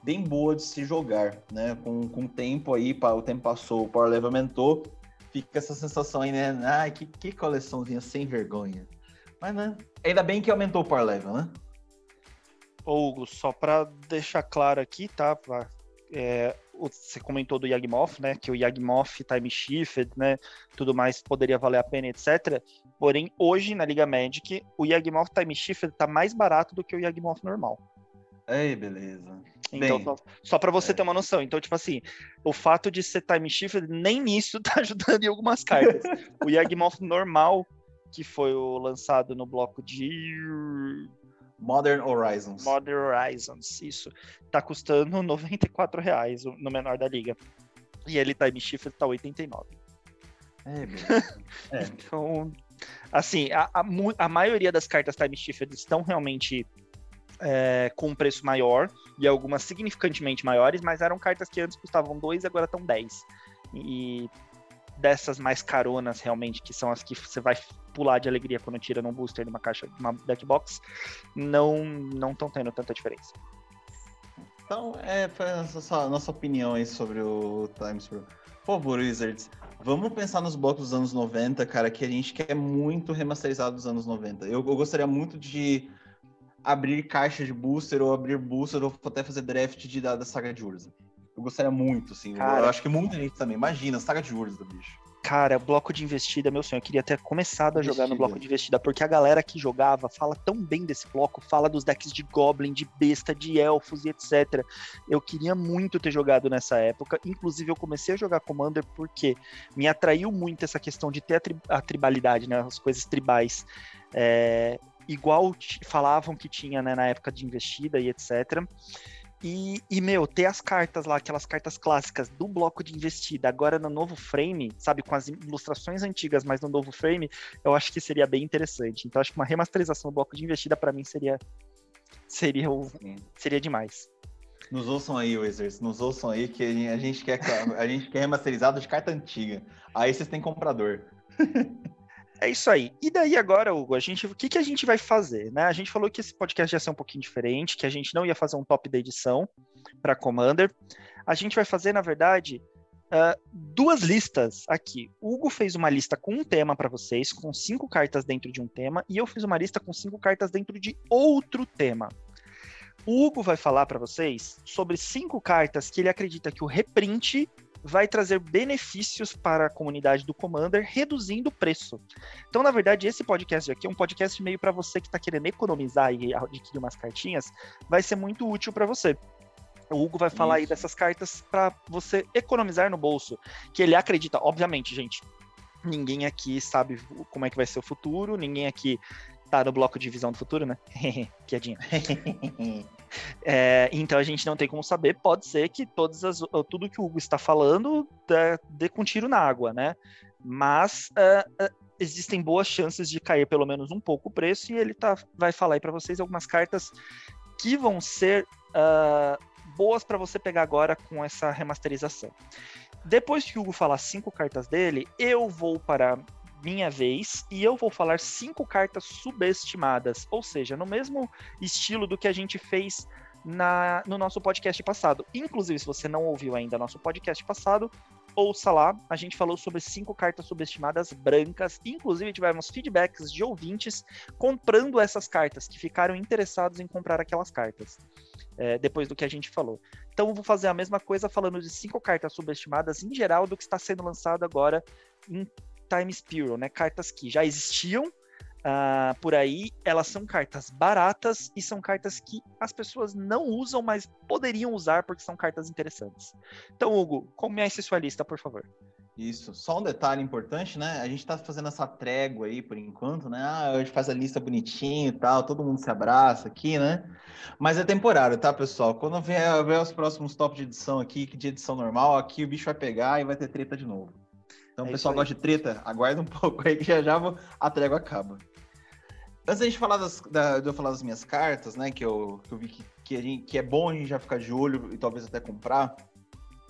bem boa de se jogar, né? Com, com o tempo aí, o tempo passou, o power level aumentou, fica essa sensação aí, né? Ai, que, que coleçãozinha sem vergonha. Mas, né? Ainda bem que aumentou o power level, né? Hugo, só para deixar claro aqui, tá? É, você comentou do Yagmoth, né? Que o Yagmoth Time Shifted, né? Tudo mais poderia valer a pena, etc. Porém, hoje na Liga Magic, o Yagmoth Time Shifted tá mais barato do que o Yagmoth normal. Ei, beleza. Então, Bem, só, só para você é. ter uma noção. Então, tipo assim, o fato de ser time shift nem nisso tá ajudando em algumas cartas. o Yagmoth normal, que foi o lançado no bloco de Modern Horizons. Modern Horizons, isso. Tá custando 94 reais no menor da liga. E ele time shift tá 89. É, é. Então, assim, a, a, a maioria das cartas time shift estão realmente é, com um preço maior, e algumas significantemente maiores, mas eram cartas que antes custavam 2 e agora estão 10. E dessas mais caronas, realmente, que são as que você vai pular de alegria quando tira num booster numa caixa, uma deck box, não não estão tendo tanta diferença. Então, é, foi a nossa, nossa opinião aí sobre o Times Pro. Por favor, Wizards, vamos pensar nos blocos dos anos 90, cara, que a gente quer muito remasterizado dos anos 90. Eu, eu gostaria muito de abrir caixa de booster ou abrir booster ou até fazer draft de, da, da saga de Urza. Eu gostaria muito, assim. Cara, eu acho que muita gente também. Imagina, saga de Urza, bicho. Cara, bloco de investida, meu sonho. Eu queria ter começado a investida. jogar no bloco de investida, porque a galera que jogava fala tão bem desse bloco, fala dos decks de Goblin, de besta, de elfos e etc. Eu queria muito ter jogado nessa época. Inclusive, eu comecei a jogar Commander porque me atraiu muito essa questão de ter a, tri a tribalidade, né? As coisas tribais. É, igual falavam que tinha né, na época de investida e etc. E, e, meu, ter as cartas lá, aquelas cartas clássicas do bloco de investida, agora no novo frame, sabe, com as ilustrações antigas, mas no novo frame, eu acho que seria bem interessante. Então, acho que uma remasterização do bloco de investida, para mim, seria seria, o, seria demais. Nos ouçam aí, Wizards, nos ouçam aí, que a gente quer, a gente quer remasterizado de carta antiga. Aí vocês têm comprador. É isso aí. E daí agora, Hugo, a gente, o que, que a gente vai fazer? Né? A gente falou que esse podcast ia ser um pouquinho diferente, que a gente não ia fazer um top da edição para Commander. A gente vai fazer, na verdade, uh, duas listas aqui. O Hugo fez uma lista com um tema para vocês, com cinco cartas dentro de um tema, e eu fiz uma lista com cinco cartas dentro de outro tema. O Hugo vai falar para vocês sobre cinco cartas que ele acredita que o reprint vai trazer benefícios para a comunidade do Commander, reduzindo o preço. Então, na verdade, esse podcast aqui é um podcast meio para você que está querendo economizar e adquirir umas cartinhas, vai ser muito útil para você. O Hugo vai falar Isso. aí dessas cartas para você economizar no bolso, que ele acredita, obviamente, gente. Ninguém aqui sabe como é que vai ser o futuro, ninguém aqui tá no bloco de visão do futuro, né? Piadinha. é, então a gente não tem como saber. Pode ser que todas as, tudo que o Hugo está falando dê, dê com tiro na água, né? Mas uh, uh, existem boas chances de cair pelo menos um pouco o preço e ele tá, vai falar aí para vocês algumas cartas que vão ser uh, boas para você pegar agora com essa remasterização. Depois que o Hugo falar cinco cartas dele, eu vou para minha vez e eu vou falar cinco cartas subestimadas, ou seja, no mesmo estilo do que a gente fez na, no nosso podcast passado. Inclusive, se você não ouviu ainda nosso podcast passado, ouça lá. A gente falou sobre cinco cartas subestimadas brancas. Inclusive, tivemos feedbacks de ouvintes comprando essas cartas, que ficaram interessados em comprar aquelas cartas. é, depois do que a gente falou. Então, eu vou fazer a mesma coisa falando de cinco cartas subestimadas em geral do que está sendo lançado agora em Time Spiral, né? Cartas que já existiam uh, por aí, elas são cartas baratas e são cartas que as pessoas não usam, mas poderiam usar porque são cartas interessantes. Então, Hugo, comece sua lista, por favor. Isso. Só um detalhe importante, né? A gente está fazendo essa trégua aí por enquanto, né? Ah, a gente faz a lista bonitinho e tal, todo mundo se abraça aqui, né? Mas é temporário, tá, pessoal? Quando vier, vier os próximos top de edição aqui, de edição normal, aqui o bicho vai pegar e vai ter treta de novo. Então, o é pessoal gosta de treta, aguarda um pouco aí que já já a trégua acaba. Antes da gente falar das, da, de eu falar das minhas cartas, né? Que eu, que eu vi que, que, gente, que é bom a gente já ficar de olho e talvez até comprar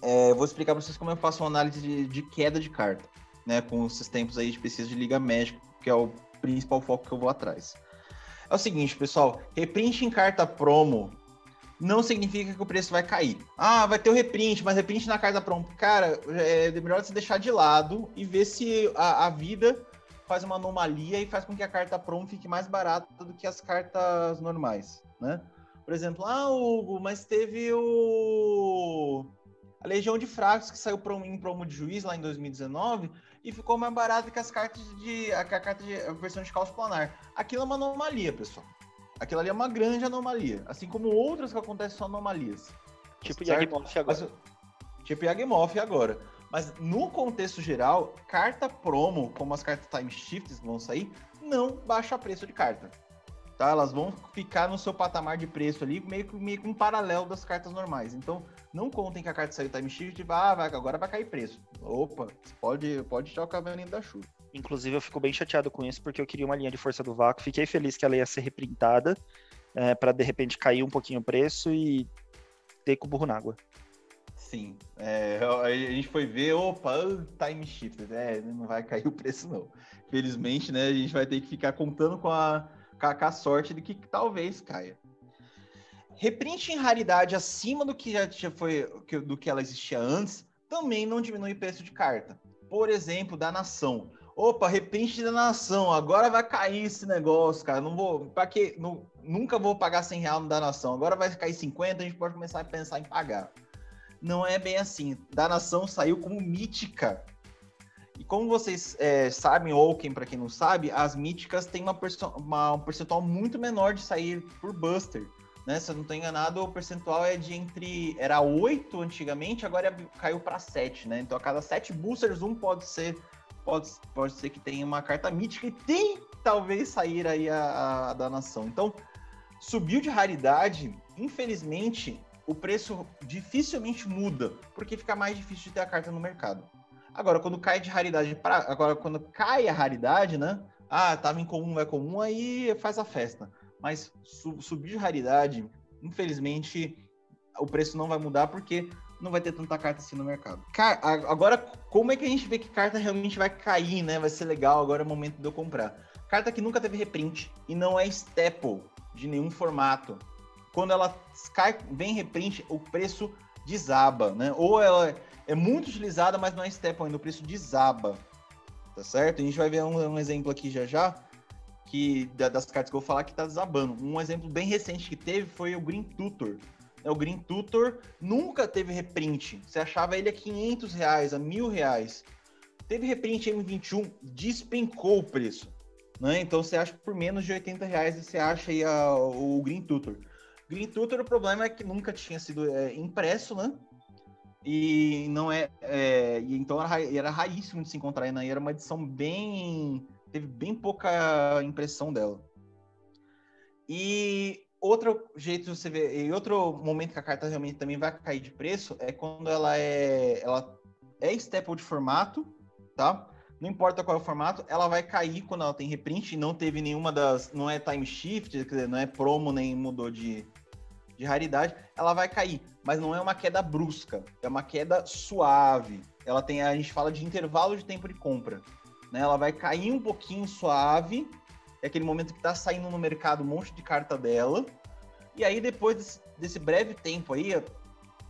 é, vou explicar para vocês como eu faço uma análise de, de, queda de carta, né? Com esses tempos aí de pesquisa de Liga Médica, que é o principal foco que eu vou atrás. É o seguinte, pessoal, reprint em carta promo não significa que o preço vai cair. Ah, vai ter o reprint, mas reprint na carta promo. Cara, é melhor você deixar de lado e ver se a, a vida faz uma anomalia e faz com que a carta promo fique mais barata do que as cartas normais, né? Por exemplo, ah, Hugo, mas teve o a Legião de Fracos, que saiu em promo de juiz lá em 2019 e ficou mais barato que as cartas de. a, a carta de a versão de caos planar. Aquilo é uma anomalia, pessoal. Aquilo ali é uma grande anomalia. Assim como outras que acontecem são anomalias. Tipo Yagmoth agora. Mas, tipo Yagmoth agora. Mas no contexto geral, carta promo, como as cartas Time Shifts vão sair, não baixa preço de carta tá? Elas vão ficar no seu patamar de preço ali, meio que, meio que um paralelo das cartas normais. Então, não contem que a carta saiu time shift e ah, vai, agora vai cair preço. Opa, pode, pode tirar o cavalinho da chuva. Inclusive, eu fico bem chateado com isso, porque eu queria uma linha de força do vácuo. Fiquei feliz que ela ia ser reprintada, é, para de repente cair um pouquinho o preço e ter com o burro na água. Sim, é, a gente foi ver, opa, time shift, é, não vai cair o preço não. Felizmente, né, a gente vai ter que ficar contando com a, com a sorte de que talvez caia. Reprint em raridade acima do que já foi do que ela existia antes também não diminui o preço de carta. Por exemplo, da nação. Opa, reprint da nação, agora vai cair esse negócio, cara. Não vou, para que nunca vou pagar 100 reais no da nação. Agora vai cair 50, a gente pode começar a pensar em pagar. Não é bem assim. Da nação saiu como mítica e como vocês é, sabem, ou quem para quem não sabe, as míticas têm uma, uma, um percentual muito menor de sair por Buster. Né? Se eu não estou enganado, o percentual é de entre. Era 8 antigamente, agora é, caiu para 7, né? Então a cada 7 boosters, um pode ser. Pode, pode ser que tenha uma carta mítica e tem talvez sair aí a, a da nação. Então, subiu de raridade, infelizmente, o preço dificilmente muda, porque fica mais difícil de ter a carta no mercado. Agora, quando cai de raridade para. Agora, quando cai a raridade, né? Ah, tava em comum, é comum, aí faz a festa. Mas su subir de raridade, infelizmente, o preço não vai mudar porque não vai ter tanta carta assim no mercado. Car agora, como é que a gente vê que carta realmente vai cair, né? Vai ser legal, agora é o momento de eu comprar. Carta que nunca teve reprint e não é staple de nenhum formato. Quando ela cai, vem reprint, o preço desaba, né? Ou ela é muito utilizada, mas não é staple ainda, o preço desaba, tá certo? A gente vai ver um, um exemplo aqui já já, que das cartas que eu vou falar que tá desabando. Um exemplo bem recente que teve foi o Green Tutor. É, o Green Tutor nunca teve reprint. Você achava ele a 500 reais, a mil reais. Teve reprint M21, despencou o preço. Né? Então você acha por menos de 80 reais você acha aí a, o Green Tutor. Green Tutor, o problema é que nunca tinha sido é, impresso, né? E não é. é e então era, era raríssimo de se encontrar. E era uma edição bem. Teve bem pouca impressão dela. E outro jeito de você ver, e outro momento que a carta realmente também vai cair de preço é quando ela é. Ela é staple de formato, tá? Não importa qual é o formato, ela vai cair quando ela tem reprint e não teve nenhuma das. Não é time shift, quer dizer, não é promo nem mudou de, de raridade, ela vai cair. Mas não é uma queda brusca, é uma queda suave. Ela tem, a gente fala de intervalo de tempo de compra. Né? Ela vai cair um pouquinho suave, é aquele momento que está saindo no mercado um monte de carta dela. E aí, depois desse, desse breve tempo aí,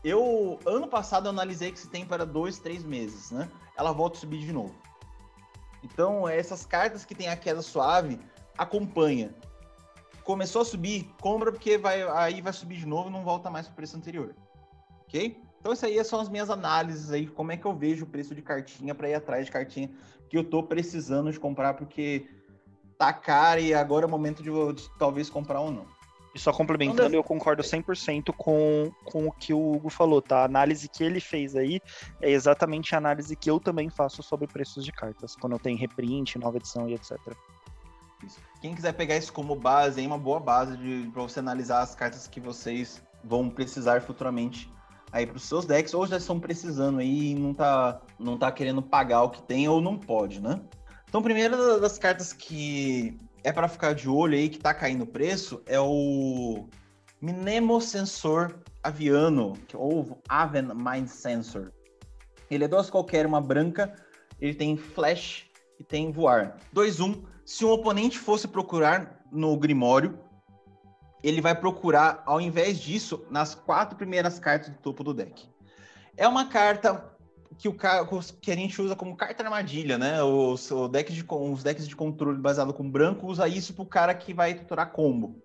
eu, ano passado, eu analisei que esse tempo era dois, três meses, né? Ela volta a subir de novo. Então, essas cartas que tem a queda suave, acompanha. começou a subir, compra porque vai, aí vai subir de novo e não volta mais para o preço anterior. Ok? Então, isso aí são as minhas análises aí, como é que eu vejo o preço de cartinha para ir atrás de cartinha que eu tô precisando de comprar, porque tá caro e agora é o momento de, de talvez comprar ou não. E só complementando, eu concordo 100% com, com o que o Hugo falou, tá? A análise que ele fez aí é exatamente a análise que eu também faço sobre preços de cartas, quando eu tenho reprint, nova edição e etc. Quem quiser pegar isso como base, é uma boa base para você analisar as cartas que vocês vão precisar futuramente aí para os seus decks, ou já estão precisando aí e não tá, não tá querendo pagar o que tem ou não pode, né? Então, primeira das cartas que é para ficar de olho aí, que tá caindo o preço, é o Minemo Sensor Aviano, ou Aven Mind Sensor. Ele é duas qualquer, uma branca, ele tem flash e tem voar. 2-1, se um oponente fosse procurar no Grimório, ele vai procurar, ao invés disso, nas quatro primeiras cartas do topo do deck. É uma carta que, o, que a gente usa como carta armadilha, né? Os, o deck de, os decks de controle baseado com branco usa isso pro cara que vai tutorar combo.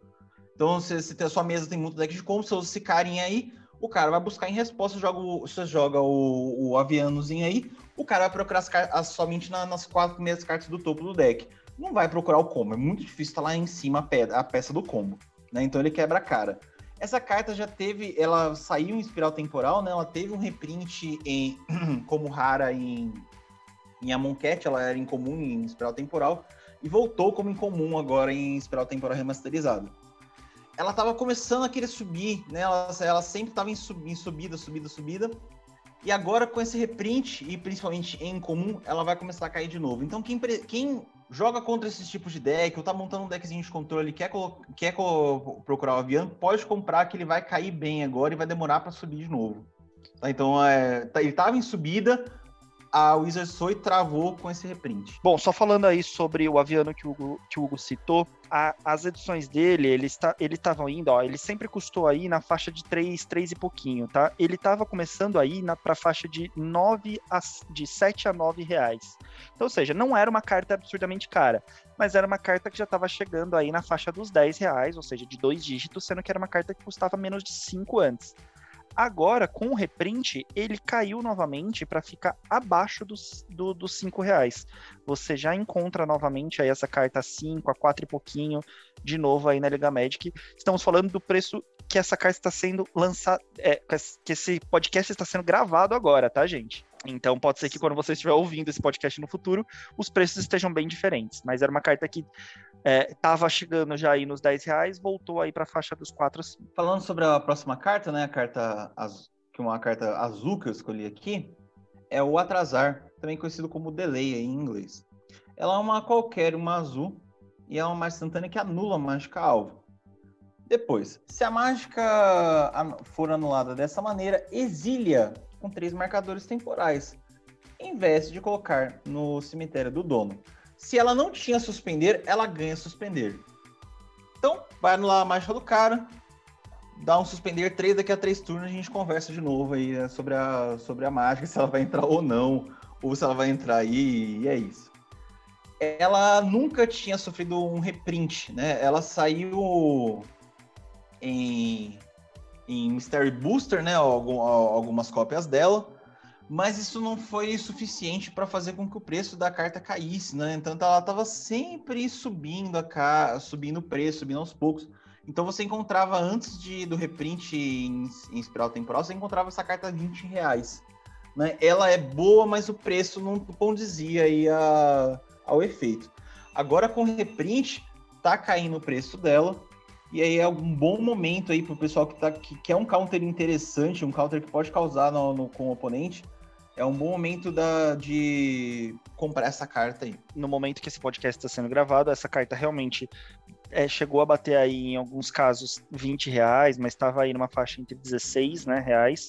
Então, se, se a sua mesa tem muito deck de combo, você usa esse carinha aí, o cara vai buscar em resposta, joga você joga o, o avianozinho aí, o cara vai procurar as, as somente na, nas quatro primeiras cartas do topo do deck. Não vai procurar o combo, é muito difícil estar tá lá em cima a, pedra, a peça do combo né? Então ele quebra a cara. Essa carta já teve, ela saiu em espiral temporal, né? Ela teve um reprint em, como rara em, em Amonkhet, ela era incomum em espiral temporal, e voltou como incomum agora em espiral temporal remasterizado. Ela estava começando a querer subir, né? Ela, ela sempre estava em, sub, em subida, subida, subida. E agora com esse reprint, e principalmente em comum, ela vai começar a cair de novo. Então quem, quem joga contra esses tipos de deck, ou tá montando um deckzinho de controle, quer, quer procurar o avião, pode comprar que ele vai cair bem agora e vai demorar para subir de novo. Tá, então, é, tá, ele tava em subida, a Wizards foi travou com esse reprint. Bom, só falando aí sobre o Aviano que o Hugo, que o Hugo citou, a, as edições dele, ele está, ele estavam indo, ó, ele sempre custou aí na faixa de 3, 3 e pouquinho, tá? Ele estava começando aí na para faixa de 9 a, de 7 a 9 reais. Então, ou seja, não era uma carta absurdamente cara, mas era uma carta que já estava chegando aí na faixa dos 10 reais, ou seja, de dois dígitos, sendo que era uma carta que custava menos de 5 antes. Agora, com o reprint, ele caiu novamente para ficar abaixo dos, do, dos 5 reais. Você já encontra novamente aí essa carta 5, a 4 e pouquinho, de novo aí na Liga Magic. Estamos falando do preço que essa carta está sendo lançada, é, que esse podcast está sendo gravado agora, tá, gente? Então pode ser que quando você estiver ouvindo esse podcast no futuro, os preços estejam bem diferentes. Mas era uma carta que estava é, chegando já aí nos 10 reais, voltou aí para a faixa dos 4 assim. Falando sobre a próxima carta, né? A carta azul, que é uma carta azul que eu escolhi aqui, é o Atrasar, também conhecido como Delay em inglês. Ela é uma qualquer, uma azul, e é uma mágica instantânea que anula a mágica alvo. Depois, se a mágica for anulada dessa maneira, exilia com três marcadores temporais, em vez de colocar no cemitério do dono. Se ela não tinha suspender, ela ganha suspender. Então, vai anular a mágica do cara, dá um suspender 3, daqui a três turnos a gente conversa de novo aí né, sobre a, sobre a mágica, se ela vai entrar ou não, ou se ela vai entrar aí, e é isso. Ela nunca tinha sofrido um reprint, né? Ela saiu em, em Mystery Booster, né? Algumas cópias dela mas isso não foi suficiente para fazer com que o preço da carta caísse, né? Então ela estava sempre subindo a ca... subindo o preço, subindo aos poucos. Então você encontrava antes de, do reprint em, em espiral temporal, você encontrava essa carta a 20 reais. Né? Ela é boa, mas o preço não condizia aí a, ao efeito. Agora com reprint, tá caindo o preço dela. E aí é um bom momento aí para o pessoal que, tá, que quer um counter interessante, um counter que pode causar no, no, com o oponente é um bom momento da, de comprar essa carta aí. No momento que esse podcast está sendo gravado, essa carta realmente é, chegou a bater aí em alguns casos 20 reais, mas estava aí numa faixa entre 16 né, reais.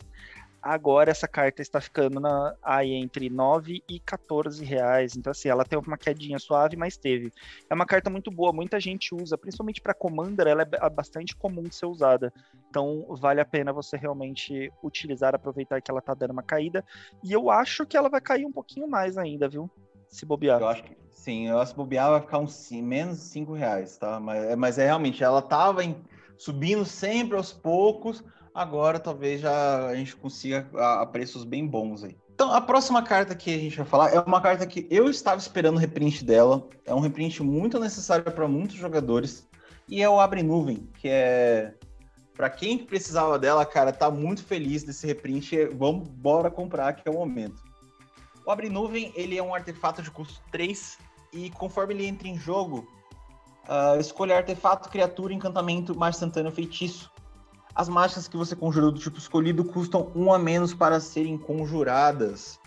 Agora essa carta está ficando na, aí entre 9 e 14 reais. Então, assim, ela tem uma quedinha suave, mas teve. É uma carta muito boa, muita gente usa, principalmente para Commander, ela é bastante comum de ser usada. Então, vale a pena você realmente utilizar, aproveitar que ela tá dando uma caída. E eu acho que ela vai cair um pouquinho mais ainda, viu? Se bobear. Eu acho que Sim, eu acho que bobear vai ficar uns menos de 5 reais, tá? Mas, é, mas é realmente, ela tava em, subindo sempre aos poucos, agora talvez já a gente consiga a, a, preços bem bons aí. Então, a próxima carta que a gente vai falar é uma carta que eu estava esperando o reprint dela. É um reprint muito necessário para muitos jogadores. E é o Abre Nuvem, que é. Para quem precisava dela, cara, tá muito feliz desse reprint. Vamos, bora comprar, que é o momento. O Abre Nuvem, ele é um artefato de custo 3 e conforme ele entra em jogo, uh, escolha artefato, criatura, encantamento, mais instantâneo, feitiço. As mágicas que você conjurou do tipo escolhido custam um a menos para serem conjuradas.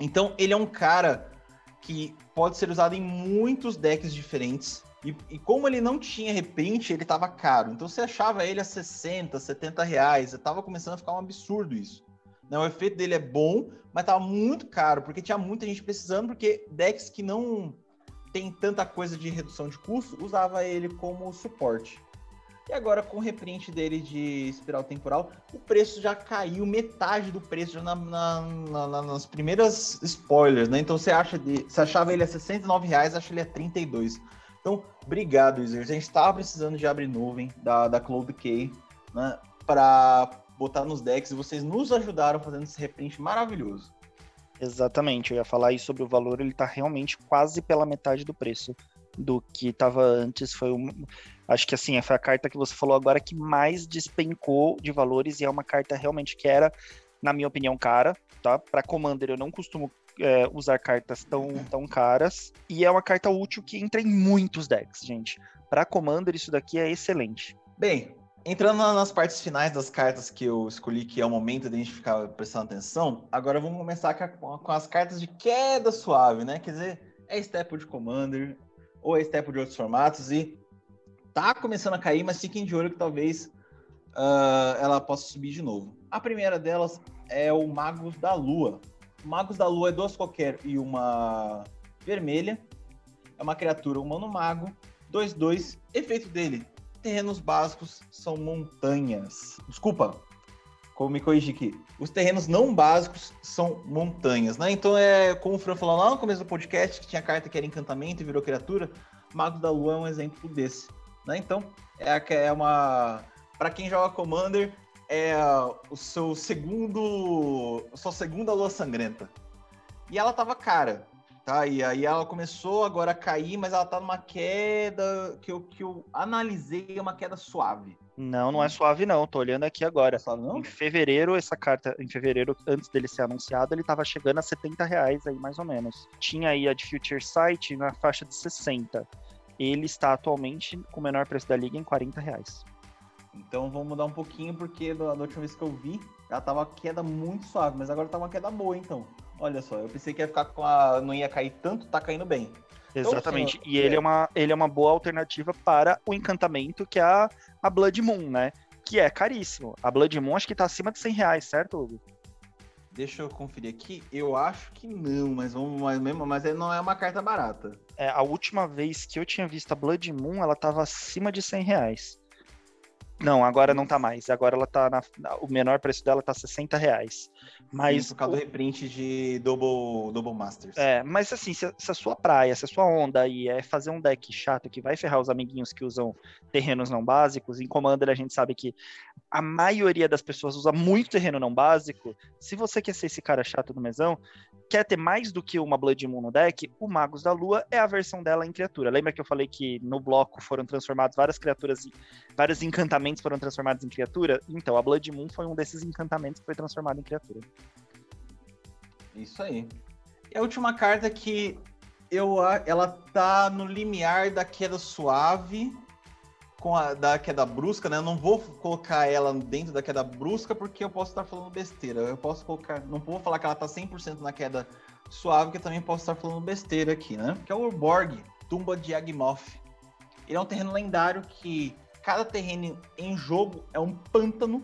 Então, ele é um cara que pode ser usado em muitos decks diferentes. E, e como ele não tinha reprint, ele estava caro. Então, você achava ele a 60, 70 reais. Estava começando a ficar um absurdo isso. Né? O efeito dele é bom, mas estava muito caro, porque tinha muita gente precisando, porque decks que não tem tanta coisa de redução de custo, usava ele como suporte. E agora, com o reprint dele de espiral temporal, o preço já caiu metade do preço na, na, na, nas primeiras spoilers, né? Então você acha de. Você achava ele a 69 reais, acha ele a 32. Então, obrigado, users. A gente estava precisando de abrir nuvem da, da Cloud Key, né? Para botar nos decks e vocês nos ajudaram fazendo esse reprint maravilhoso. Exatamente, eu ia falar aí sobre o valor, ele tá realmente quase pela metade do preço do que estava antes. Foi um, acho que assim, foi a carta que você falou agora que mais despencou de valores e é uma carta realmente que era, na minha opinião, cara, tá? Para Commander eu não costumo é, usar cartas tão, tão caras e é uma carta útil que entra em muitos decks, gente. Para Commander isso daqui é excelente. Bem, Entrando nas partes finais das cartas que eu escolhi, que é o momento de a gente ficar prestando atenção, agora vamos começar com, com as cartas de queda suave, né? Quer dizer, é Staple de Commander, ou é Staple de outros formatos, e tá começando a cair, mas fiquem de olho que talvez uh, ela possa subir de novo. A primeira delas é o Magos da Lua. O Magos da Lua é duas qualquer e uma vermelha. É uma criatura humano-mago, 2-2. Efeito dele, terrenos básicos são montanhas. Desculpa, como me corrigi aqui. Os terrenos não básicos são montanhas, né? Então é como o Fran falou lá no começo do podcast, que tinha carta que era encantamento e virou criatura. Mago da Lua é um exemplo desse, né? Então é, é uma para quem joga Commander é o seu segundo, a sua segunda lua sangrenta. E ela tava cara. Tá, e aí ela começou agora a cair, mas ela tá numa queda que eu, que eu analisei, uma queda suave. Não, não é suave não, tô olhando aqui agora. É suave, não? Em fevereiro, essa carta, em fevereiro, antes dele ser anunciado, ele tava chegando a 70 reais aí, mais ou menos. Tinha aí a de Future Sight na faixa de 60. Ele está atualmente com o menor preço da liga em 40 reais. Então vamos mudar um pouquinho, porque da, da última vez que eu vi, ela tava queda muito suave, mas agora tá uma queda boa, então. Olha só, eu pensei que ia ficar com a. não ia cair tanto, tá caindo bem. Então, Exatamente. Então, e ele é. é uma, ele é uma boa alternativa para o encantamento, que é a, a Blood Moon, né? Que é caríssimo. A Blood Moon acho que tá acima de 100 reais, certo, Hugo? Deixa eu conferir aqui. Eu acho que não, mas vamos mas mesmo, mas é, não é uma carta barata. É, a última vez que eu tinha visto a Blood Moon, ela tava acima de 100 reais. Não, agora não tá mais. Agora ela tá na, o menor preço dela tá 60 reais. Mas Sim, por causa o... do reprint de Double, Double Masters. É, mas assim, se, se, a sua praia, se a sua onda aí é fazer um deck chato que vai ferrar os amiguinhos que usam terrenos não básicos, em Commander a gente sabe que a maioria das pessoas usa muito terreno não básico. Se você quer ser esse cara chato do mesão, quer ter mais do que uma Blood Moon no deck, o Magos da Lua é a versão dela em criatura. Lembra que eu falei que no bloco foram transformados várias criaturas, vários encantamentos foram transformados em criatura? Então, a Blood Moon foi um desses encantamentos que foi transformado em criatura. Isso aí. E a última carta que eu, ela tá no limiar da queda suave com a da queda brusca, né? Eu não vou colocar ela dentro da queda brusca porque eu posso estar falando besteira. Eu posso colocar, não vou falar que ela tá 100% na queda suave, que eu também posso estar falando besteira aqui, né? Que é o Urborg, Tumba de Agmoth. Ele é um terreno lendário que cada terreno em jogo é um pântano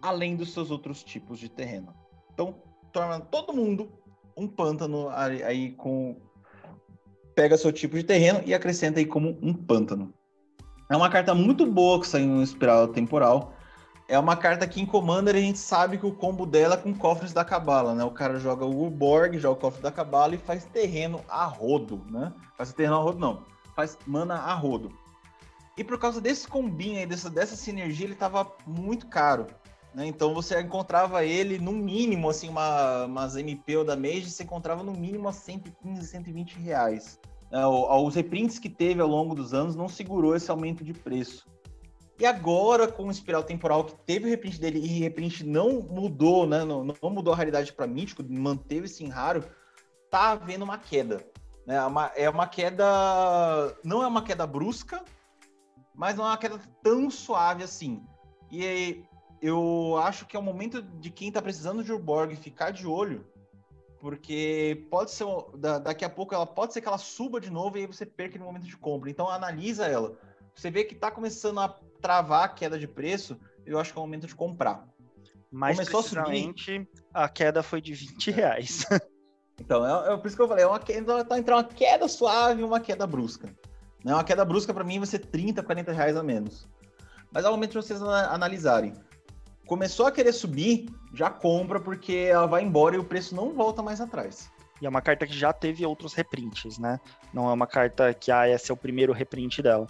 além dos seus outros tipos de terreno. Então, torna todo mundo um pântano aí com pega seu tipo de terreno e acrescenta aí como um pântano. É uma carta muito boa que saiu no Espiral Temporal. é uma carta que em Commander a gente sabe que o combo dela é com cofres da Cabala, né? O cara joga o Urborg, joga o cofre da Cabala e faz terreno a rodo, né? Faz terreno a rodo não, faz mana a rodo. E por causa desse combinho aí, dessa, dessa sinergia, ele tava muito caro. Né? Então você encontrava ele no mínimo, assim, uma, umas MP ou da Mage, você encontrava no mínimo a 115, 120 reais. É, os reprints que teve ao longo dos anos não segurou esse aumento de preço. E agora, com o Espiral Temporal, que teve o reprint dele e o reprint não mudou, né? Não, não mudou a realidade para Mítico, manteve-se em raro, tá havendo uma queda. Né? É uma, é uma queda. Não é uma queda brusca, mas não é uma queda tão suave assim. E eu acho que é o momento de quem está precisando de Urborg ficar de olho, porque pode ser daqui a pouco ela pode ser que ela suba de novo e aí você perca no momento de compra. Então analisa ela. Você vê que está começando a travar a queda de preço, eu acho que é o momento de comprar. Mais Começou a subir. A queda foi de 20 reais. Então, é, é por isso que eu falei, é uma queda, tá entre uma queda suave e uma queda brusca. Né? Uma queda brusca para mim vai ser 30, 40 reais a menos. Mas é o momento de vocês analisarem começou a querer subir, já compra, porque ela vai embora e o preço não volta mais atrás. E é uma carta que já teve outros reprints, né? Não é uma carta que ah, esse é o primeiro reprint dela.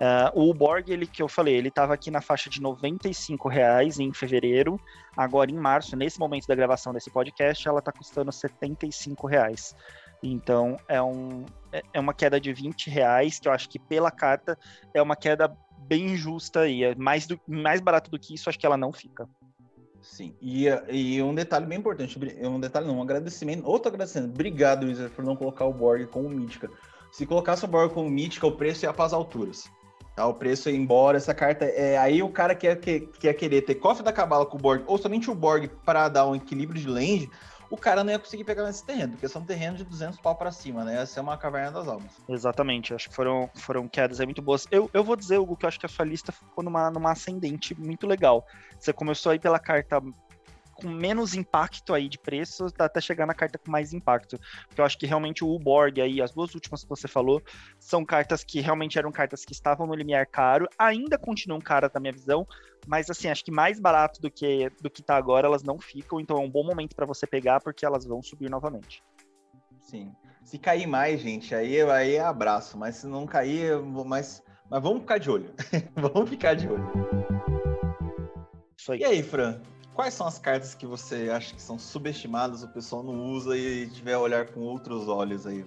Uh, o Borg, ele que eu falei, ele estava aqui na faixa de R$ reais em fevereiro. Agora, em março, nesse momento da gravação desse podcast, ela está custando R$ reais. Então, é, um, é, é uma queda de 20 reais, que eu acho que pela carta é uma queda bem justa aí. É mais, do, mais barato do que isso, acho que ela não fica. Sim, e, e um detalhe bem importante, um detalhe não, um agradecimento, outro agradecimento. Obrigado, Wizard, por não colocar o Borg como mítica. Se colocasse o Borg como mítica, o preço ia para as alturas. Tá? O preço ia embora, essa carta. É, aí o cara que quer, quer, quer querer ter cofre da cabala com o Borg, ou somente o Borg para dar um equilíbrio de land, o cara não ia conseguir pegar nesse terreno, porque são terrenos de 200 pau para cima, né? Ia ser uma caverna das almas. Exatamente, acho que foram, foram quedas aí muito boas. Eu, eu vou dizer, Hugo, que eu acho que a sua lista ficou numa, numa ascendente muito legal. Você começou aí pela carta com menos impacto aí de preço até chegar na carta com mais impacto. Porque eu acho que realmente o Borg aí, as duas últimas que você falou, são cartas que realmente eram cartas que estavam no limiar caro, ainda continuam caras na minha visão, mas assim, acho que mais barato do que do que tá agora elas não ficam, então é um bom momento para você pegar porque elas vão subir novamente. Sim. Se cair mais, gente, aí, aí é abraço, mas se não cair, mas, mas vamos ficar de olho. vamos ficar de olho. Isso aí. E aí, Fran? Quais são as cartas que você acha que são subestimadas, o pessoal não usa e tiver a olhar com outros olhos aí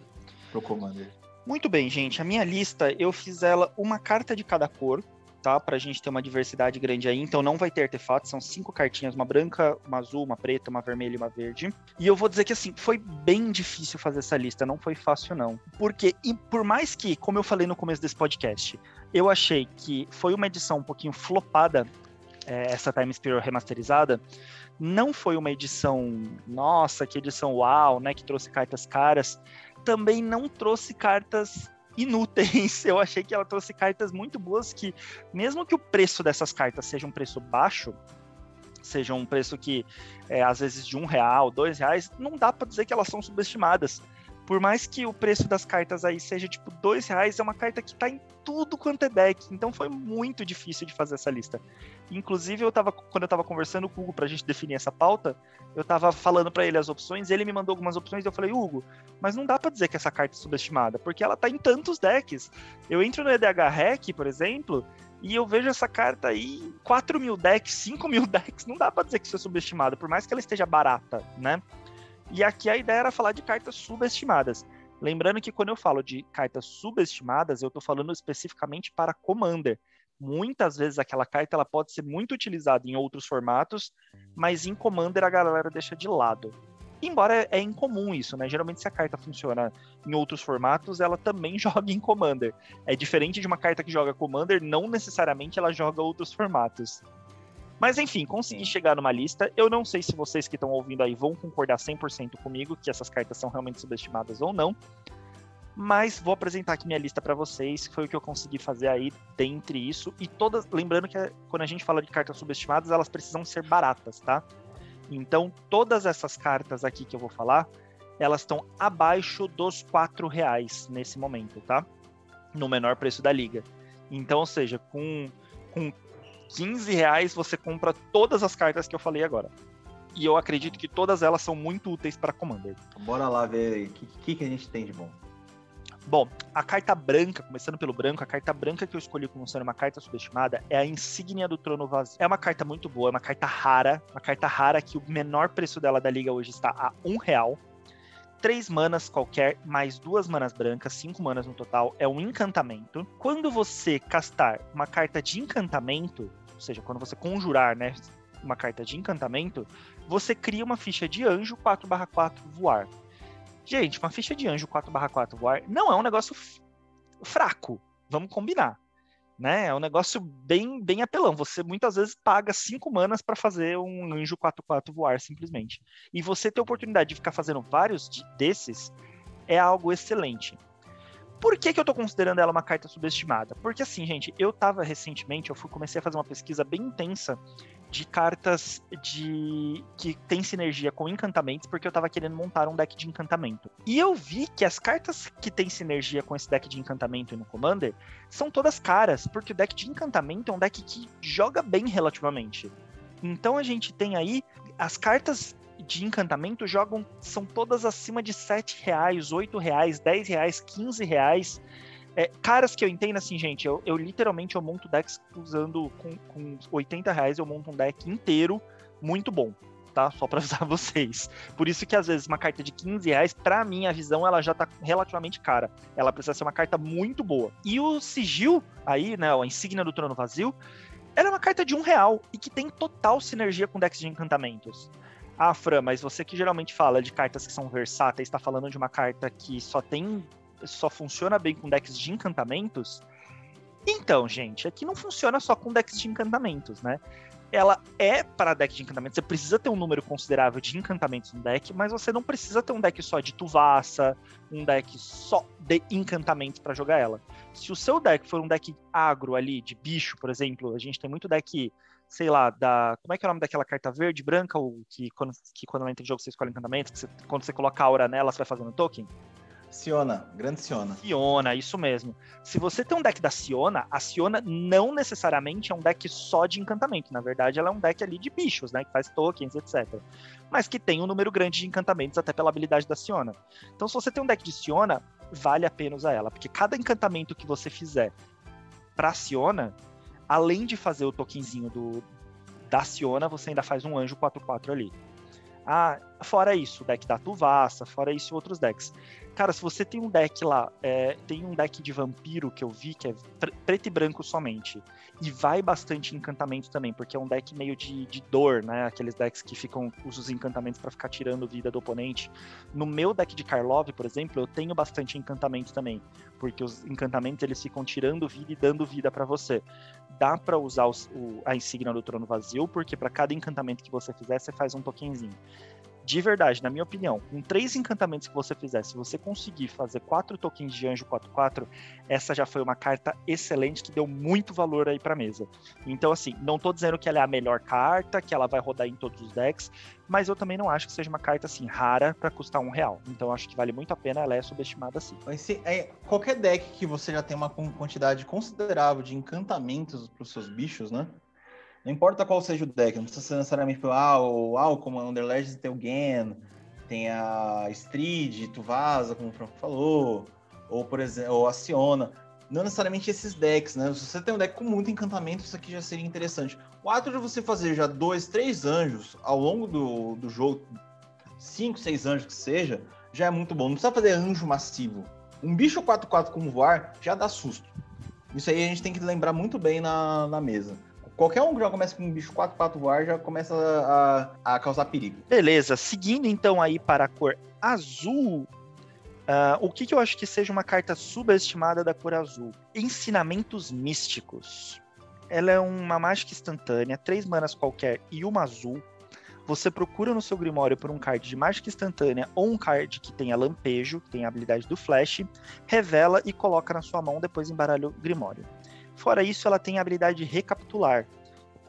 pro Commander? Muito bem, gente. A minha lista, eu fiz ela uma carta de cada cor, tá? Pra gente ter uma diversidade grande aí. Então não vai ter artefatos, são cinco cartinhas, uma branca, uma azul, uma preta, uma vermelha e uma verde. E eu vou dizer que assim, foi bem difícil fazer essa lista, não foi fácil não. Porque, e por mais que, como eu falei no começo desse podcast, eu achei que foi uma edição um pouquinho flopada é, essa Time Spiral remasterizada, não foi uma edição, nossa, que edição uau, né, que trouxe cartas caras, também não trouxe cartas inúteis. Eu achei que ela trouxe cartas muito boas que, mesmo que o preço dessas cartas seja um preço baixo, seja um preço que é, às vezes de um real, dois reais, não dá para dizer que elas são subestimadas. Por mais que o preço das cartas aí seja tipo dois reais, é uma carta que tá em tudo quanto é deck. Então foi muito difícil de fazer essa lista. Inclusive, eu tava, quando eu tava conversando com o Hugo pra gente definir essa pauta, eu tava falando para ele as opções, ele me mandou algumas opções e eu falei, Hugo, mas não dá para dizer que essa carta é subestimada, porque ela tá em tantos decks. Eu entro no EDH Hack, por exemplo, e eu vejo essa carta aí em 4 mil decks, 5 mil decks, não dá para dizer que isso é subestimada, por mais que ela esteja barata, né? E aqui a ideia era falar de cartas subestimadas. Lembrando que quando eu falo de cartas subestimadas, eu estou falando especificamente para Commander. Muitas vezes aquela carta ela pode ser muito utilizada em outros formatos, mas em Commander a galera deixa de lado. Embora é incomum isso, né? Geralmente se a carta funciona em outros formatos, ela também joga em Commander. É diferente de uma carta que joga Commander, não necessariamente ela joga outros formatos. Mas enfim, consegui chegar numa lista. Eu não sei se vocês que estão ouvindo aí vão concordar 100% comigo que essas cartas são realmente subestimadas ou não. Mas vou apresentar aqui minha lista para vocês, que foi o que eu consegui fazer aí dentre isso. E todas, lembrando que quando a gente fala de cartas subestimadas, elas precisam ser baratas, tá? Então, todas essas cartas aqui que eu vou falar, elas estão abaixo dos quatro reais nesse momento, tá? No menor preço da liga. Então, ou seja, com, com 15 reais você compra todas as cartas que eu falei agora. E eu acredito que todas elas são muito úteis para Commander. Bora lá ver o que, que, a gente tem de bom. Bom, a carta branca, começando pelo branco, a carta branca que eu escolhi como sendo uma carta subestimada é a Insígnia do Trono Vazio. É uma carta muito boa, é uma carta rara, uma carta rara que o menor preço dela da liga hoje está a um real. Três manas qualquer, mais duas manas brancas, cinco manas no total, é um encantamento. Quando você castar uma carta de encantamento, ou seja, quando você conjurar, né, uma carta de encantamento, você cria uma ficha de anjo 4/4 voar. Gente, uma ficha de anjo 4/4 voar não é um negócio fraco, vamos combinar. Né? É um negócio bem, bem apelão. Você muitas vezes paga 5 manas para fazer um anjo 4/4 voar simplesmente. E você ter a oportunidade de ficar fazendo vários de, desses é algo excelente. Por que, que eu tô considerando ela uma carta subestimada? Porque assim, gente, eu tava recentemente, eu fui, comecei a fazer uma pesquisa bem intensa de cartas de que tem sinergia com encantamentos, porque eu tava querendo montar um deck de encantamento. E eu vi que as cartas que tem sinergia com esse deck de encantamento no Commander são todas caras, porque o deck de encantamento é um deck que joga bem relativamente. Então a gente tem aí as cartas de encantamento jogam são todas acima de 7 reais, 8 reais, 10 reais, 15 reais. É, caras que eu entendo assim, gente, eu, eu literalmente eu monto decks usando com, com 80 reais, eu monto um deck inteiro muito bom, tá? Só para avisar vocês. Por isso que às vezes uma carta de 15 reais, pra minha visão, ela já tá relativamente cara. Ela precisa ser uma carta muito boa. E o sigil aí, né, a insígnia do trono vazio, ela é uma carta de um real e que tem total sinergia com decks de encantamentos. Ah, Fran, mas você que geralmente fala de cartas que são versáteis, está falando de uma carta que só tem. só funciona bem com decks de encantamentos. Então, gente, aqui não funciona só com decks de encantamentos, né? Ela é para deck de encantamentos, você precisa ter um número considerável de encantamentos no deck, mas você não precisa ter um deck só de Tuvassa, um deck só de encantamentos para jogar ela. Se o seu deck for um deck agro ali, de bicho, por exemplo, a gente tem muito deck sei lá, da. Como é que é o nome daquela carta verde, branca, ou que quando, que quando ela entra em jogo você escolhe encantamento, que você, quando você coloca a aura nela, você vai fazendo token? Siona, grande Siona. Siona, isso mesmo. Se você tem um deck da Siona, a Siona não necessariamente é um deck só de encantamento. Na verdade, ela é um deck ali de bichos, né? Que faz tokens, etc. Mas que tem um número grande de encantamentos, até pela habilidade da Siona. Então, se você tem um deck de Siona, vale a pena usar ela. Porque cada encantamento que você fizer pra Siona, além de fazer o tokenzinho do, da Siona, você ainda faz um anjo 4-4 ali. Ah, fora isso, o deck da Tuvassa, fora isso, outros decks. Cara, se você tem um deck lá, é, tem um deck de vampiro que eu vi que é preto e branco somente. E vai bastante encantamento também, porque é um deck meio de, de dor, né? Aqueles decks que ficam usam os encantamentos para ficar tirando vida do oponente. No meu deck de Karlov, por exemplo, eu tenho bastante encantamento também, porque os encantamentos eles ficam tirando vida e dando vida para você. Dá para usar os, o, a insígnia do trono vazio, porque para cada encantamento que você fizer, você faz um tokenzinho de verdade, na minha opinião, com três encantamentos que você fizer, se você conseguir fazer quatro tokens de anjo 4-4, essa já foi uma carta excelente que deu muito valor aí pra mesa. Então, assim, não tô dizendo que ela é a melhor carta, que ela vai rodar em todos os decks, mas eu também não acho que seja uma carta assim rara para custar um real. Então acho que vale muito a pena, ela é subestimada assim. É, qualquer deck que você já tem uma quantidade considerável de encantamentos para os seus bichos, né? Não importa qual seja o deck, não precisa ser necessariamente pelo ah, o, ah, como a Under Legends tem o Gen, tem a Strid, Tuvasa, como o Franco falou, ou por exemplo, ou a Siona. Não necessariamente esses decks, né? Se você tem um deck com muito encantamento, isso aqui já seria interessante. O ato de você fazer já dois, três anjos ao longo do, do jogo, cinco, seis anjos que seja, já é muito bom. Não precisa fazer anjo massivo. Um bicho 4-4 com voar já dá susto. Isso aí a gente tem que lembrar muito bem na, na mesa. Qualquer um que já começa com um bicho 4-4 voar já começa a, a causar perigo. Beleza, seguindo então aí para a cor azul, Uh, o que, que, eu acho que seja uma carta subestimada da cor azul? Ensinamentos místicos. Ela é uma mágica instantânea, três manas qualquer e uma azul. Você procura no seu Grimório por um card de mágica instantânea ou um card que tenha lampejo, que tem a habilidade do Flash, revela e coloca na sua mão, depois embaralha o Grimório. Fora isso, ela tem a habilidade de recapitular.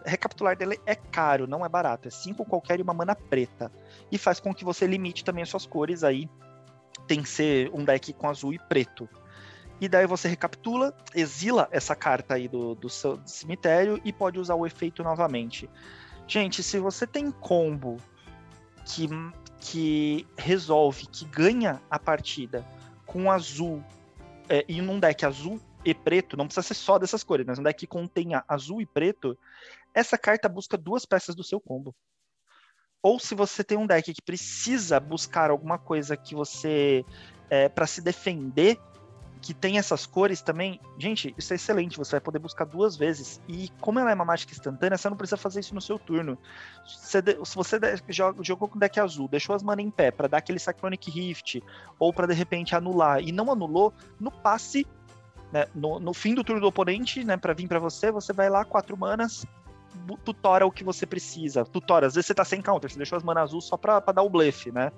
Recapitular dele é caro, não é barato. É 5 qualquer e uma mana preta. E faz com que você limite também as suas cores aí. Tem que ser um deck com azul e preto. e daí você recapitula, exila essa carta aí do, do seu cemitério e pode usar o efeito novamente. Gente, se você tem combo que, que resolve, que ganha a partida com azul é, e num deck azul e preto, não precisa ser só dessas cores, mas um deck que contenha azul e preto, essa carta busca duas peças do seu combo. Ou se você tem um deck que precisa buscar alguma coisa que você. É, para se defender, que tem essas cores também, gente, isso é excelente. Você vai poder buscar duas vezes. E como ela é uma mágica instantânea, você não precisa fazer isso no seu turno. Se você jogou com deck azul, deixou as mana em pé para dar aquele Cyclonic Rift, ou para de repente anular, e não anulou, no passe, né, no, no, fim do turno do oponente, né, para vir para você, você vai lá, quatro manas, tutora o que você precisa. Tutora, às vezes você tá sem counter, você deixou as manas azul só pra, pra dar o blefe, né?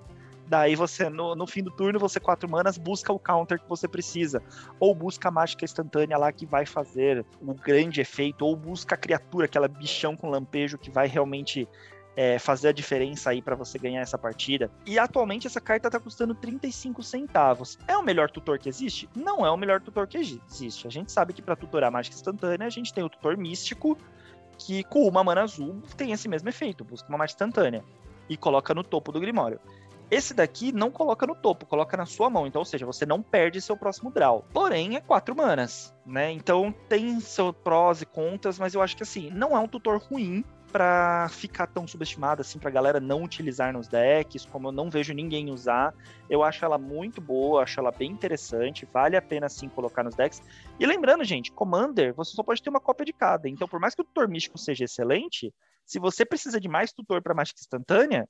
Daí você, no, no, fim do turno, você quatro manas, busca o counter que você precisa. Ou busca a mágica instantânea lá que vai fazer o grande efeito, ou busca a criatura, aquela bichão com lampejo que vai realmente é, fazer a diferença aí para você ganhar essa partida. E atualmente essa carta tá custando 35 centavos. É o melhor tutor que existe? Não é o melhor tutor que existe. A gente sabe que para tutorar mágica instantânea, a gente tem o tutor místico, que com uma mana azul tem esse mesmo efeito, busca uma mágica instantânea e coloca no topo do Grimório. Esse daqui não coloca no topo, coloca na sua mão. Então, ou seja, você não perde seu próximo draw. Porém, é quatro manas, né? Então tem seus prós e contras, mas eu acho que assim, não é um tutor ruim para ficar tão subestimada assim pra galera não utilizar nos decks, como eu não vejo ninguém usar. Eu acho ela muito boa, acho ela bem interessante, vale a pena sim colocar nos decks. E lembrando, gente, Commander, você só pode ter uma cópia de cada. Então, por mais que o tutor místico seja excelente, se você precisa de mais tutor para mágica instantânea,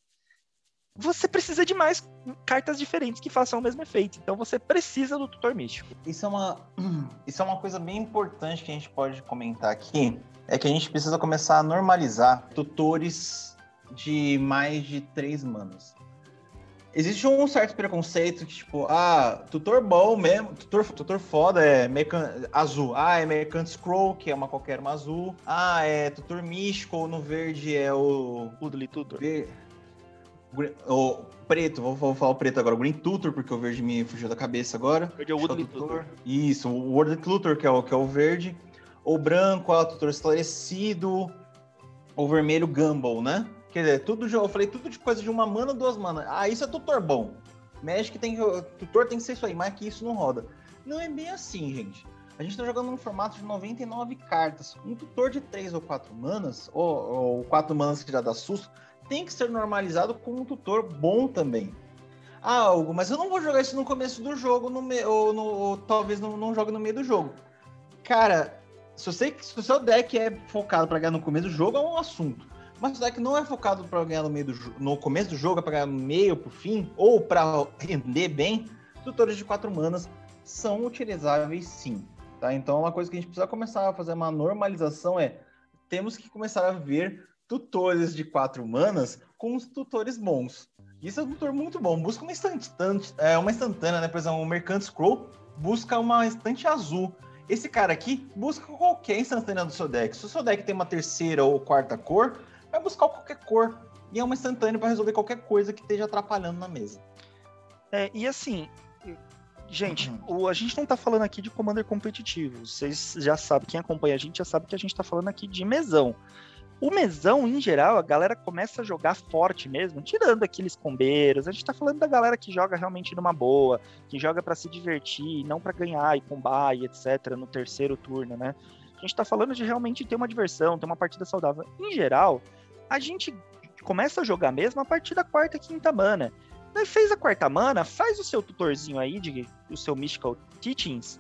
você precisa de mais cartas diferentes que façam o mesmo efeito. Então você precisa do tutor místico. Isso é uma, isso é uma coisa bem importante que a gente pode comentar aqui. É que a gente precisa começar a normalizar tutores de mais de três manas. Existe um certo preconceito que, tipo, ah, tutor bom mesmo, tutor, tutor foda é Mecan... azul. Ah, é Mercant Scroll, que é uma qualquer uma azul. Ah, é tutor místico, no verde é o. Woodley Tutor. Ver o preto, vou, vou, falar o preto agora, o Green Tutor, porque o verde me fugiu da cabeça agora. Verde é o Woodley Tutor. Isso, o Woodley Tutor, que é o, que é o verde. O branco é o Tutor Esclarecido. O vermelho, Gumball, né? Quer dizer, tudo, eu falei tudo de coisa de uma mana, duas manas. Ah, isso é tutor bom. Tem que. Tutor tem que ser isso aí, mas que isso não roda. Não é bem assim, gente. A gente tá jogando num formato de 99 cartas. Um tutor de 3 ou 4 manas, ou, ou 4 manas que já dá susto, tem que ser normalizado com um tutor bom também. Ah, algo, mas eu não vou jogar isso no começo do jogo, no me... ou, no... ou talvez não, não jogue no meio do jogo. Cara, se, você, se o seu deck é focado para ganhar no começo do jogo, é um assunto. Mas se o deck não é focado para ganhar no, meio do, no começo do jogo, é para ganhar no meio, pro fim, ou para render bem, tutores de quatro manas são utilizáveis sim. Tá? Então, uma coisa que a gente precisa começar a fazer uma normalização é temos que começar a ver tutores de quatro manas com os tutores bons. Isso é um tutor muito bom. Busca uma instantânea, é, uma instantânea, né? Por exemplo, o Mercant Scroll busca uma estante azul. Esse cara aqui busca qualquer instantânea do seu deck. Se o seu deck tem uma terceira ou quarta cor, vai buscar qualquer cor. E é uma instantânea para resolver qualquer coisa que esteja atrapalhando na mesa. É, e assim, gente, uhum. o, a gente não está falando aqui de Commander competitivo. Vocês já sabem, quem acompanha a gente já sabe que a gente está falando aqui de mesão. O mesão, em geral, a galera começa a jogar forte mesmo, tirando aqueles combeiros. A gente tá falando da galera que joga realmente numa boa, que joga para se divertir, não para ganhar e combar e etc. no terceiro turno, né? A gente tá falando de realmente ter uma diversão, ter uma partida saudável. Em geral, a gente começa a jogar mesmo a partir da quarta, quinta mana. Daí fez a quarta mana, faz o seu tutorzinho aí, de, o seu Mystical Teachings,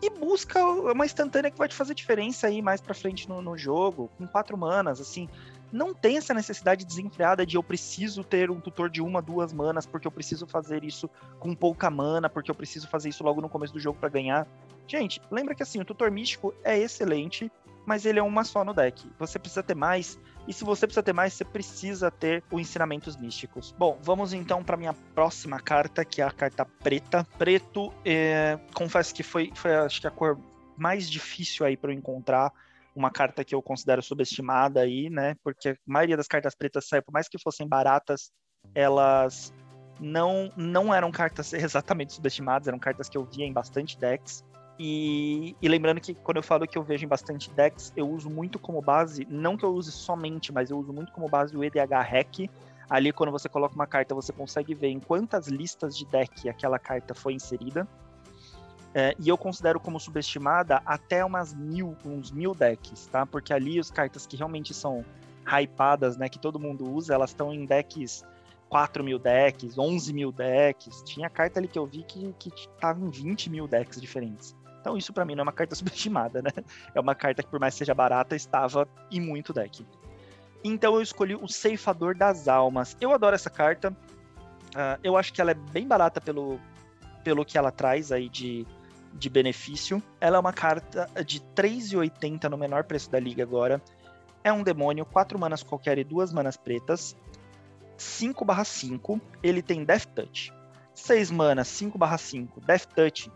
e busca uma instantânea que vai te fazer diferença aí mais pra frente no, no jogo, com quatro manas, assim. Não tem essa necessidade desenfreada de eu preciso ter um tutor de uma, duas manas, porque eu preciso fazer isso com pouca mana, porque eu preciso fazer isso logo no começo do jogo para ganhar. Gente, lembra que assim, o tutor místico é excelente, mas ele é uma só no deck. Você precisa ter mais, e se você precisa ter mais, você precisa ter os ensinamentos místicos. Bom, vamos então para minha próxima carta, que é a carta preta. Preto, é, confesso que foi, foi acho que a cor mais difícil aí para eu encontrar uma carta que eu considero subestimada aí, né? Porque a maioria das cartas pretas saiu, por mais que fossem baratas, elas não, não eram cartas exatamente subestimadas, eram cartas que eu via em bastante decks. E, e, lembrando que quando eu falo que eu vejo em bastante decks, eu uso muito como base, não que eu use somente, mas eu uso muito como base o EDH Hack. Ali, quando você coloca uma carta, você consegue ver em quantas listas de deck aquela carta foi inserida. É, e eu considero como subestimada até umas mil, uns mil decks, tá? Porque ali as cartas que realmente são hypadas, né, que todo mundo usa, elas estão em decks 4 mil decks, 11 mil decks. Tinha carta ali que eu vi que, que tava em 20 mil decks diferentes. Então isso para mim não é uma carta subestimada, né? É uma carta que por mais que seja barata, estava em muito deck. Então eu escolhi o Ceifador das Almas. Eu adoro essa carta. Uh, eu acho que ela é bem barata pelo, pelo que ela traz aí de, de benefício. Ela é uma carta de 3,80 no menor preço da liga agora. É um demônio, 4 manas qualquer e 2 manas pretas. 5/5, ele tem Death Touch. 6 manas, 5/5, Death Touch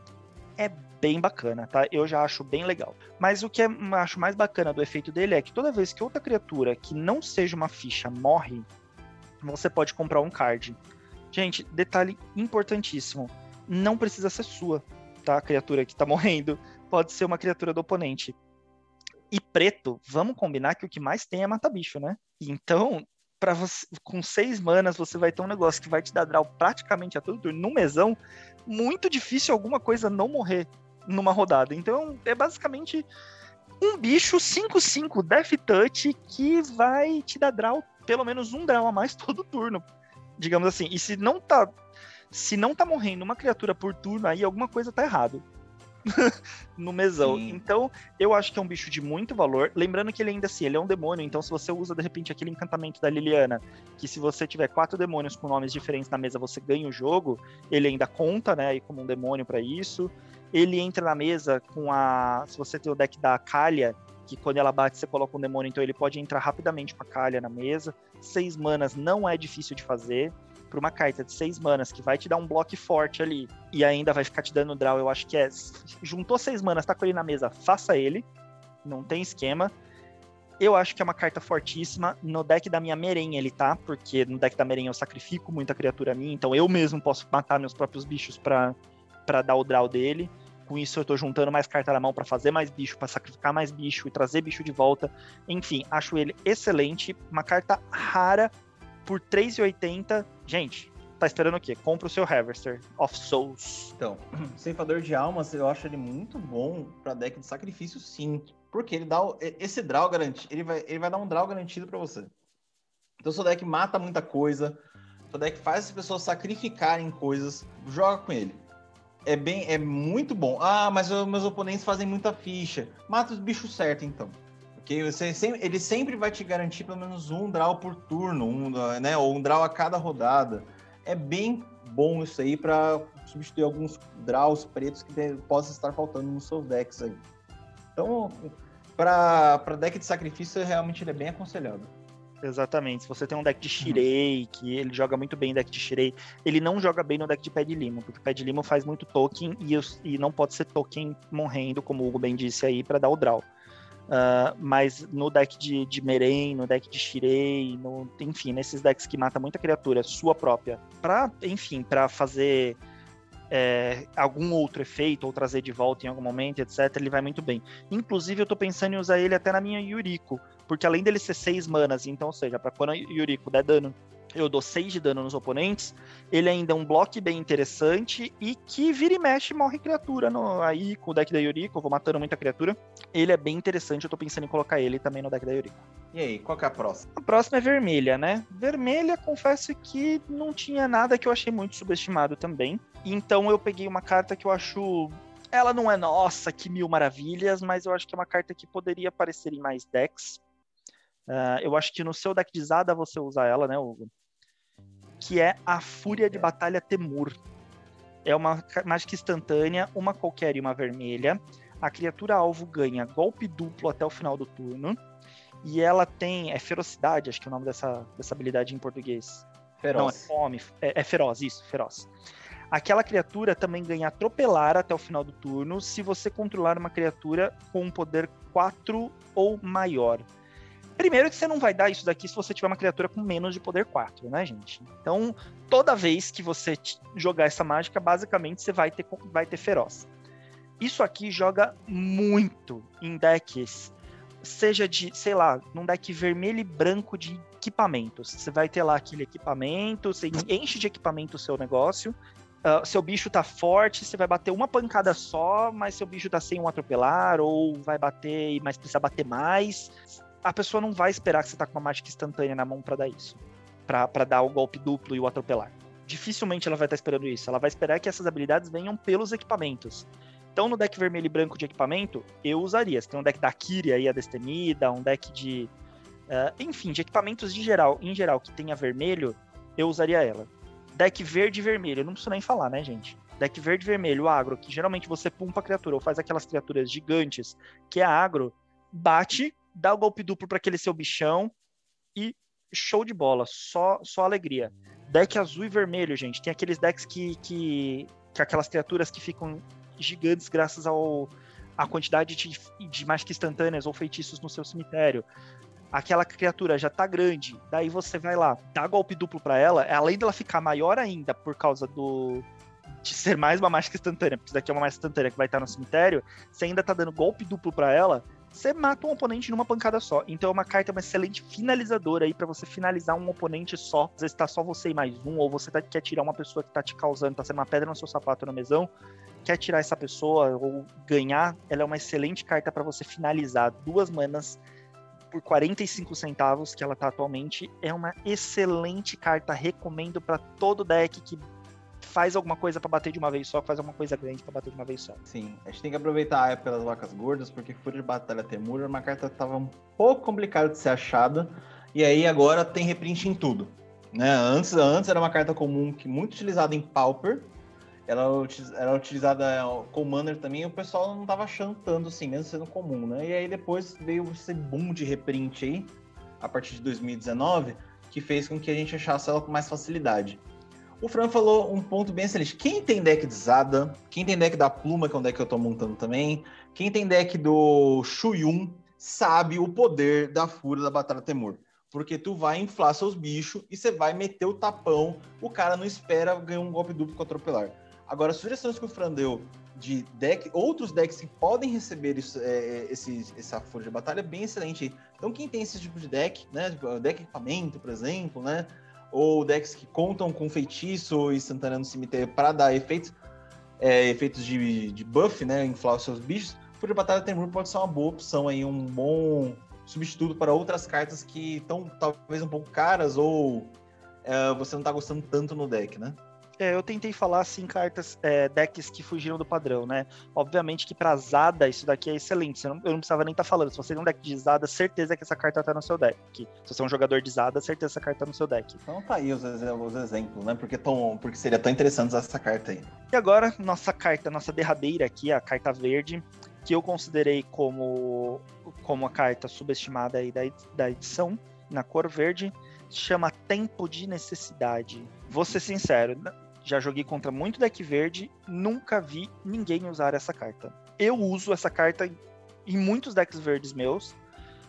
é bem bacana, tá? Eu já acho bem legal. Mas o que eu acho mais bacana do efeito dele é que toda vez que outra criatura que não seja uma ficha morre, você pode comprar um card. Gente, detalhe importantíssimo: não precisa ser sua, tá? A criatura que tá morrendo. Pode ser uma criatura do oponente. E preto, vamos combinar que o que mais tem é mata-bicho, né? Então, para você, com seis manas, você vai ter um negócio que vai te dar draw praticamente a todo turno, num mesão, muito difícil alguma coisa não morrer numa rodada. Então é basicamente um bicho 5-5 Death Touch que vai te dar draw, pelo menos um draw a mais todo turno. Digamos assim. E se não tá. Se não tá morrendo uma criatura por turno, aí alguma coisa tá errado. no mesão. Sim. Então, eu acho que é um bicho de muito valor. Lembrando que ele ainda assim, ele é um demônio, então se você usa de repente aquele encantamento da Liliana, que se você tiver quatro demônios com nomes diferentes na mesa, você ganha o jogo, ele ainda conta, né, aí como um demônio para isso ele entra na mesa com a. Se você tem o deck da Calha, que quando ela bate você coloca um demônio, então ele pode entrar rapidamente com a Calha na mesa. Seis manas não é difícil de fazer. Para uma carta de seis manas que vai te dar um bloco forte ali e ainda vai ficar te dando draw, eu acho que é. Juntou seis manas, tá com ele na mesa, faça ele. Não tem esquema. Eu acho que é uma carta fortíssima. No deck da minha Meren ele tá, porque no deck da Meren eu sacrifico muita criatura minha, então eu mesmo posso matar meus próprios bichos para dar o draw dele. Com isso eu tô juntando mais carta na mão para fazer mais bicho, para sacrificar mais bicho e trazer bicho de volta. Enfim, acho ele excelente. Uma carta rara por 3,80. Gente, tá esperando o quê? Compra o seu Harvester of Souls. Então, Ceifador de Almas, eu acho ele muito bom para deck de sacrifício, sim. Porque ele dá esse draw garantido, ele vai, ele vai dar um draw garantido para você. Então, seu deck mata muita coisa, seu deck faz as pessoas sacrificarem coisas, joga com ele é bem, é muito bom. Ah, mas os meus oponentes fazem muita ficha. Mata os bichos certo, então. Porque você sempre, ele sempre vai te garantir pelo menos um draw por turno, um, né, ou um draw a cada rodada. É bem bom isso aí para substituir alguns draws pretos que possam estar faltando nos seus decks aí. Então, para deck de sacrifício, realmente ele é bem aconselhado. Exatamente. Se você tem um deck de uhum. Shirei, que ele joga muito bem deck de Shirei, ele não joga bem no deck de Pé de Limo, porque o Pé de Limo faz muito token e, e não pode ser token morrendo, como o Hugo bem disse aí, para dar o draw. Uh, mas no deck de, de Meren, no deck de Shirei, no, enfim, nesses decks que mata muita criatura sua própria, para enfim, para fazer é, algum outro efeito ou trazer de volta em algum momento, etc., ele vai muito bem. Inclusive, eu tô pensando em usar ele até na minha Yuriko, porque além dele ser 6 manas, então, ou seja, para quando a Yuriko der dano eu dou 6 de dano nos oponentes. Ele ainda é um bloco bem interessante e que vira e mexe morre criatura no, aí com o deck da Yuriko. Eu vou matando muita criatura. Ele é bem interessante, eu tô pensando em colocar ele também no deck da Yuriko. E aí, qual que é a próxima? A próxima é vermelha, né? Vermelha, confesso que não tinha nada que eu achei muito subestimado também. Então eu peguei uma carta que eu acho. Ela não é nossa, que mil maravilhas, mas eu acho que é uma carta que poderia aparecer em mais decks. Uh, eu acho que no seu deck de Zada você usa ela, né, Hugo? Que é a Fúria de Batalha Temur. É uma mágica instantânea, uma qualquer e uma vermelha. A criatura alvo ganha golpe duplo até o final do turno. E ela tem. É ferocidade, acho que é o nome dessa, dessa habilidade em português. Feroz. Não, é fome. É, é feroz, isso, feroz. Aquela criatura também ganha atropelar até o final do turno se você controlar uma criatura com um poder 4 ou maior. Primeiro que você não vai dar isso daqui se você tiver uma criatura com menos de poder 4, né, gente? Então, toda vez que você jogar essa mágica, basicamente você vai ter, vai ter feroz. Isso aqui joga muito em decks, seja de, sei lá, num deck vermelho e branco de equipamentos. Você vai ter lá aquele equipamento, você enche de equipamento o seu negócio, Uh, seu bicho tá forte, você vai bater uma pancada só, mas seu bicho tá sem um atropelar, ou vai bater, mas precisa bater mais. A pessoa não vai esperar que você tá com uma mágica instantânea na mão para dar isso. para dar o golpe duplo e o atropelar. Dificilmente ela vai estar tá esperando isso. Ela vai esperar que essas habilidades venham pelos equipamentos. Então, no deck vermelho e branco de equipamento, eu usaria. Você tem um deck da Kyria aí, a Destemida, um deck de. Uh, enfim, de equipamentos de geral, em geral, que tenha vermelho, eu usaria ela. Deck verde e vermelho, não preciso nem falar, né, gente? Deck verde e vermelho, agro, que geralmente você pumpa a criatura ou faz aquelas criaturas gigantes, que é agro, bate, dá o golpe duplo para aquele seu bichão e show de bola, só, só alegria. Deck azul e vermelho, gente, tem aqueles decks que, que, que aquelas criaturas que ficam gigantes graças ao a quantidade de, de mágicas instantâneas ou feitiços no seu cemitério aquela criatura já tá grande, daí você vai lá, dá golpe duplo para ela, além dela ficar maior ainda por causa do de ser mais uma mágica instantânea, porque isso daqui é uma mágica instantânea que vai estar no cemitério, você ainda tá dando golpe duplo para ela, você mata um oponente numa pancada só. Então é uma carta uma excelente finalizadora aí para você finalizar um oponente só. Às vezes tá só você e mais um, ou você tá, quer tirar uma pessoa que tá te causando, tá sendo uma pedra no seu sapato no mesão, quer tirar essa pessoa ou ganhar, ela é uma excelente carta para você finalizar. Duas manas por 45 centavos que ela tá atualmente. É uma excelente carta, recomendo para todo deck que faz alguma coisa para bater de uma vez só, faz alguma coisa grande para bater de uma vez só. Sim, a gente tem que aproveitar a época das vacas gordas, porque Fúria de Batalha Temur era uma carta que tava um pouco complicada de ser achada, e aí agora tem reprint em tudo. Né? Antes, antes era uma carta comum que muito utilizada em Pauper, ela era utilizada Commander também, o pessoal não tava achando tanto assim, mesmo sendo comum, né? E aí depois veio esse boom de reprint aí, a partir de 2019, que fez com que a gente achasse ela com mais facilidade. O Fran falou um ponto bem excelente. Quem tem deck de Zada, quem tem deck da Pluma, que é um deck que eu tô montando também, quem tem deck do Shuyun, sabe o poder da Fúria da Batalha Temur. Porque tu vai inflar seus bichos e você vai meter o tapão, o cara não espera ganhar um golpe duplo com atropelar. Agora, sugestões que o Fran deu de deck, outros decks que podem receber isso, é, é essa folha de batalha é bem excelente. Então, quem tem esse tipo de deck, né? Tipo, deck equipamento, por exemplo, né? Ou decks que contam com feitiço instantâneo no cemitério para dar efeitos, é, efeitos de, de buff, né? Inflar os seus bichos. Folha de batalha Temur pode ser uma boa opção aí, um bom substituto para outras cartas que estão talvez um pouco caras ou é, você não está gostando tanto no deck, né? É, eu tentei falar assim cartas, é, decks que fugiram do padrão, né? Obviamente que pra Zada isso daqui é excelente. Não, eu não precisava nem estar tá falando. Se você tem um deck de Zada, certeza que essa carta tá no seu deck. Se você é um jogador de Zada, certeza que essa carta tá no seu deck. Então tá aí os, os exemplos, né? Porque, tão, porque seria tão interessante usar essa carta aí. E agora, nossa carta, nossa derradeira aqui, a carta verde, que eu considerei como, como a carta subestimada aí da, da edição, na cor verde, chama Tempo de Necessidade. Vou ser sincero, já joguei contra muito deck verde, nunca vi ninguém usar essa carta. Eu uso essa carta em muitos decks verdes meus,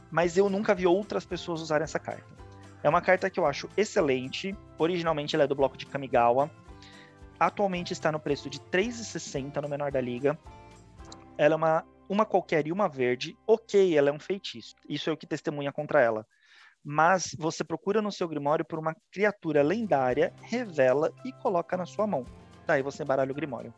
mas eu nunca vi outras pessoas usarem essa carta. É uma carta que eu acho excelente. Originalmente ela é do bloco de Kamigawa. Atualmente está no preço de 3,60 no menor da liga. Ela é uma, uma qualquer e uma verde. Ok, ela é um feitiço. Isso é o que testemunha contra ela mas você procura no seu Grimório por uma criatura lendária, revela e coloca na sua mão. Daí você embaralha o Grimório.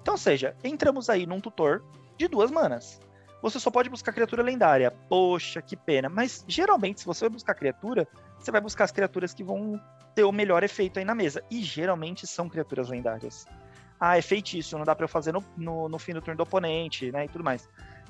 Então, ou seja, entramos aí num tutor de duas manas. Você só pode buscar criatura lendária. Poxa, que pena. Mas geralmente, se você vai buscar criatura, você vai buscar as criaturas que vão ter o melhor efeito aí na mesa. E geralmente são criaturas lendárias. Ah, é feitiço, não dá para eu fazer no, no, no fim do turno do oponente, né? E tudo mais.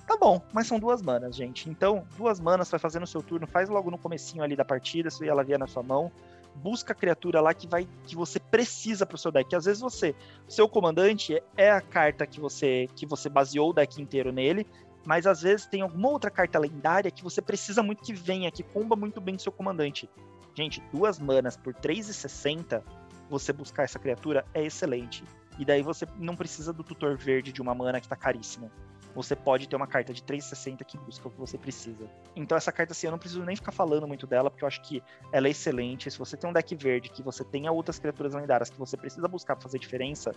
Tá bom, mas são duas manas, gente. Então, duas manas vai fazer no seu turno, faz logo no comecinho ali da partida, se ela vier na sua mão. Busca a criatura lá que vai que você precisa pro seu deck. Às vezes você, seu comandante é a carta que você que você baseou o deck inteiro nele, mas às vezes tem alguma outra carta lendária que você precisa muito que venha, que comba muito bem seu comandante. Gente, duas manas por 3,60, você buscar essa criatura é excelente. E daí você não precisa do tutor verde de uma mana que tá caríssimo você pode ter uma carta de 360 que busca o que você precisa. Então essa carta assim, eu não preciso nem ficar falando muito dela, porque eu acho que ela é excelente. Se você tem um deck verde que você tenha outras criaturas lendárias que você precisa buscar pra fazer diferença,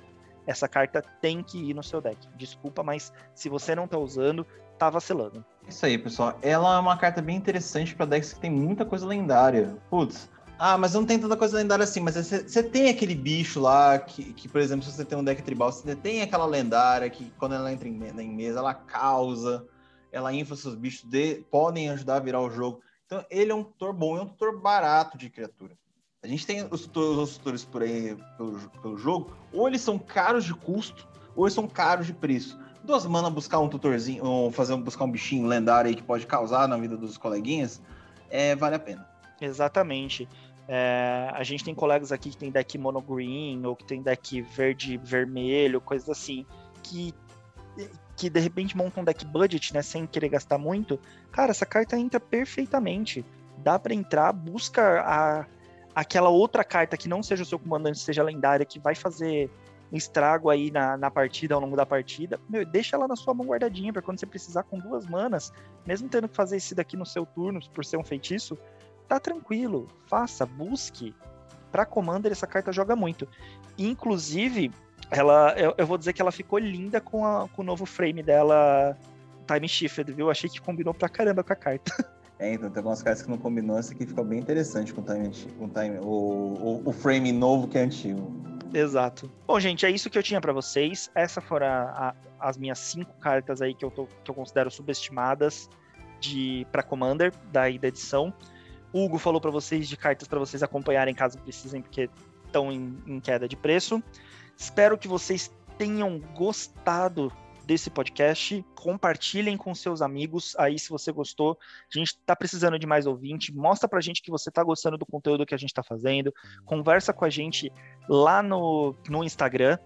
essa carta tem que ir no seu deck. Desculpa, mas se você não tá usando, tá vacilando. Isso aí, pessoal. Ela é uma carta bem interessante para decks que tem muita coisa lendária. Putz, ah, mas não tem tanta coisa lendária assim, mas você tem aquele bicho lá que, que, por exemplo, se você tem um deck tribal, você tem aquela lendária que quando ela entra em, em mesa, ela causa, ela infla seus bichos, de, podem ajudar a virar o jogo. Então, ele é um tutor bom, é um tutor barato de criatura. A gente tem os tutores, os tutores por aí pelo, pelo jogo, ou eles são caros de custo, ou eles são caros de preço. Duas mana buscar um tutorzinho, ou fazer buscar um bichinho lendário aí que pode causar na vida dos coleguinhas, é, vale a pena. Exatamente. É, a gente tem colegas aqui que tem deck mono green ou que tem deck verde vermelho, coisas assim, que que de repente montam um deck budget, né, sem querer gastar muito. Cara, essa carta entra perfeitamente. Dá para entrar, busca a, aquela outra carta que não seja o seu comandante, seja lendária, que vai fazer estrago aí na, na partida, ao longo da partida, meu, deixa ela na sua mão guardadinha para quando você precisar com duas manas, mesmo tendo que fazer esse daqui no seu turno por ser um feitiço, tá tranquilo, faça, busque. Para Commander, essa carta joga muito. Inclusive, ela, eu, eu, vou dizer que ela ficou linda com, a, com o novo frame dela, Time Shifted, viu? Achei que combinou pra caramba com a carta. É, então tem algumas cartas que não combinou, essa aqui ficou bem interessante com o time, com time o, o, o frame novo que é antigo. Exato. Bom, gente, é isso que eu tinha para vocês. Essas foram a, a, as minhas cinco cartas aí que eu, tô, que eu considero subestimadas de para Commander da, da edição. Hugo falou para vocês de cartas para vocês acompanharem caso precisem, porque estão em, em queda de preço. Espero que vocês tenham gostado desse podcast. Compartilhem com seus amigos aí se você gostou. A gente está precisando de mais ouvinte. Mostra pra gente que você está gostando do conteúdo que a gente está fazendo. Conversa com a gente lá no, no Instagram.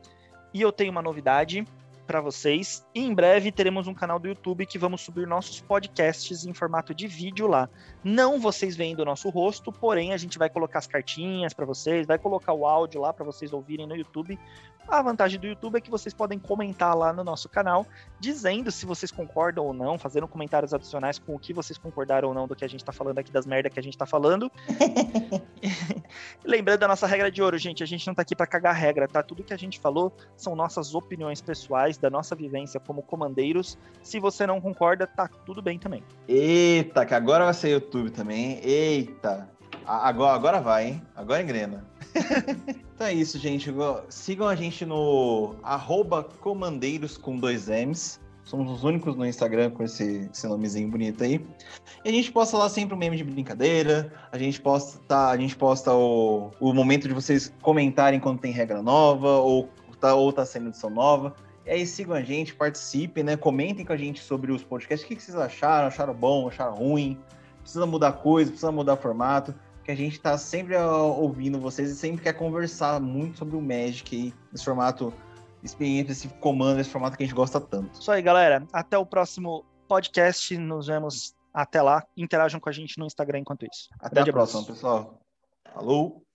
E eu tenho uma novidade para vocês. E em breve teremos um canal do YouTube que vamos subir nossos podcasts em formato de vídeo lá. Não vocês vendo o nosso rosto, porém a gente vai colocar as cartinhas para vocês, vai colocar o áudio lá para vocês ouvirem no YouTube a vantagem do YouTube é que vocês podem comentar lá no nosso canal, dizendo se vocês concordam ou não, fazendo comentários adicionais com o que vocês concordaram ou não do que a gente tá falando aqui, das merda que a gente tá falando. Lembrando da nossa regra de ouro, gente, a gente não tá aqui para cagar regra, tá? Tudo que a gente falou são nossas opiniões pessoais, da nossa vivência como comandeiros. Se você não concorda, tá tudo bem também. Eita, que agora vai ser YouTube também. Eita. Agora, agora vai, hein? Agora engrena. então é isso, gente. Sigam a gente no comandeiros com dois M's. Somos os únicos no Instagram com esse, esse nomezinho bonito aí. E a gente posta lá sempre um meme de brincadeira. A gente posta, tá, a gente posta o, o momento de vocês comentarem quando tem regra nova ou tá, ou tá edição nova. E aí sigam a gente, participem, né? Comentem com a gente sobre os podcasts. O que vocês acharam? Acharam bom? Acharam ruim? Precisa mudar coisa? Precisa mudar formato? Que a gente está sempre ouvindo vocês e sempre quer conversar muito sobre o Magic aí, nesse formato experiente, esse comando, esse formato que a gente gosta tanto. Isso aí, galera. Até o próximo podcast. Nos vemos até lá. Interajam com a gente no Instagram enquanto isso. Até Grande a próxima, pessoal. Falou!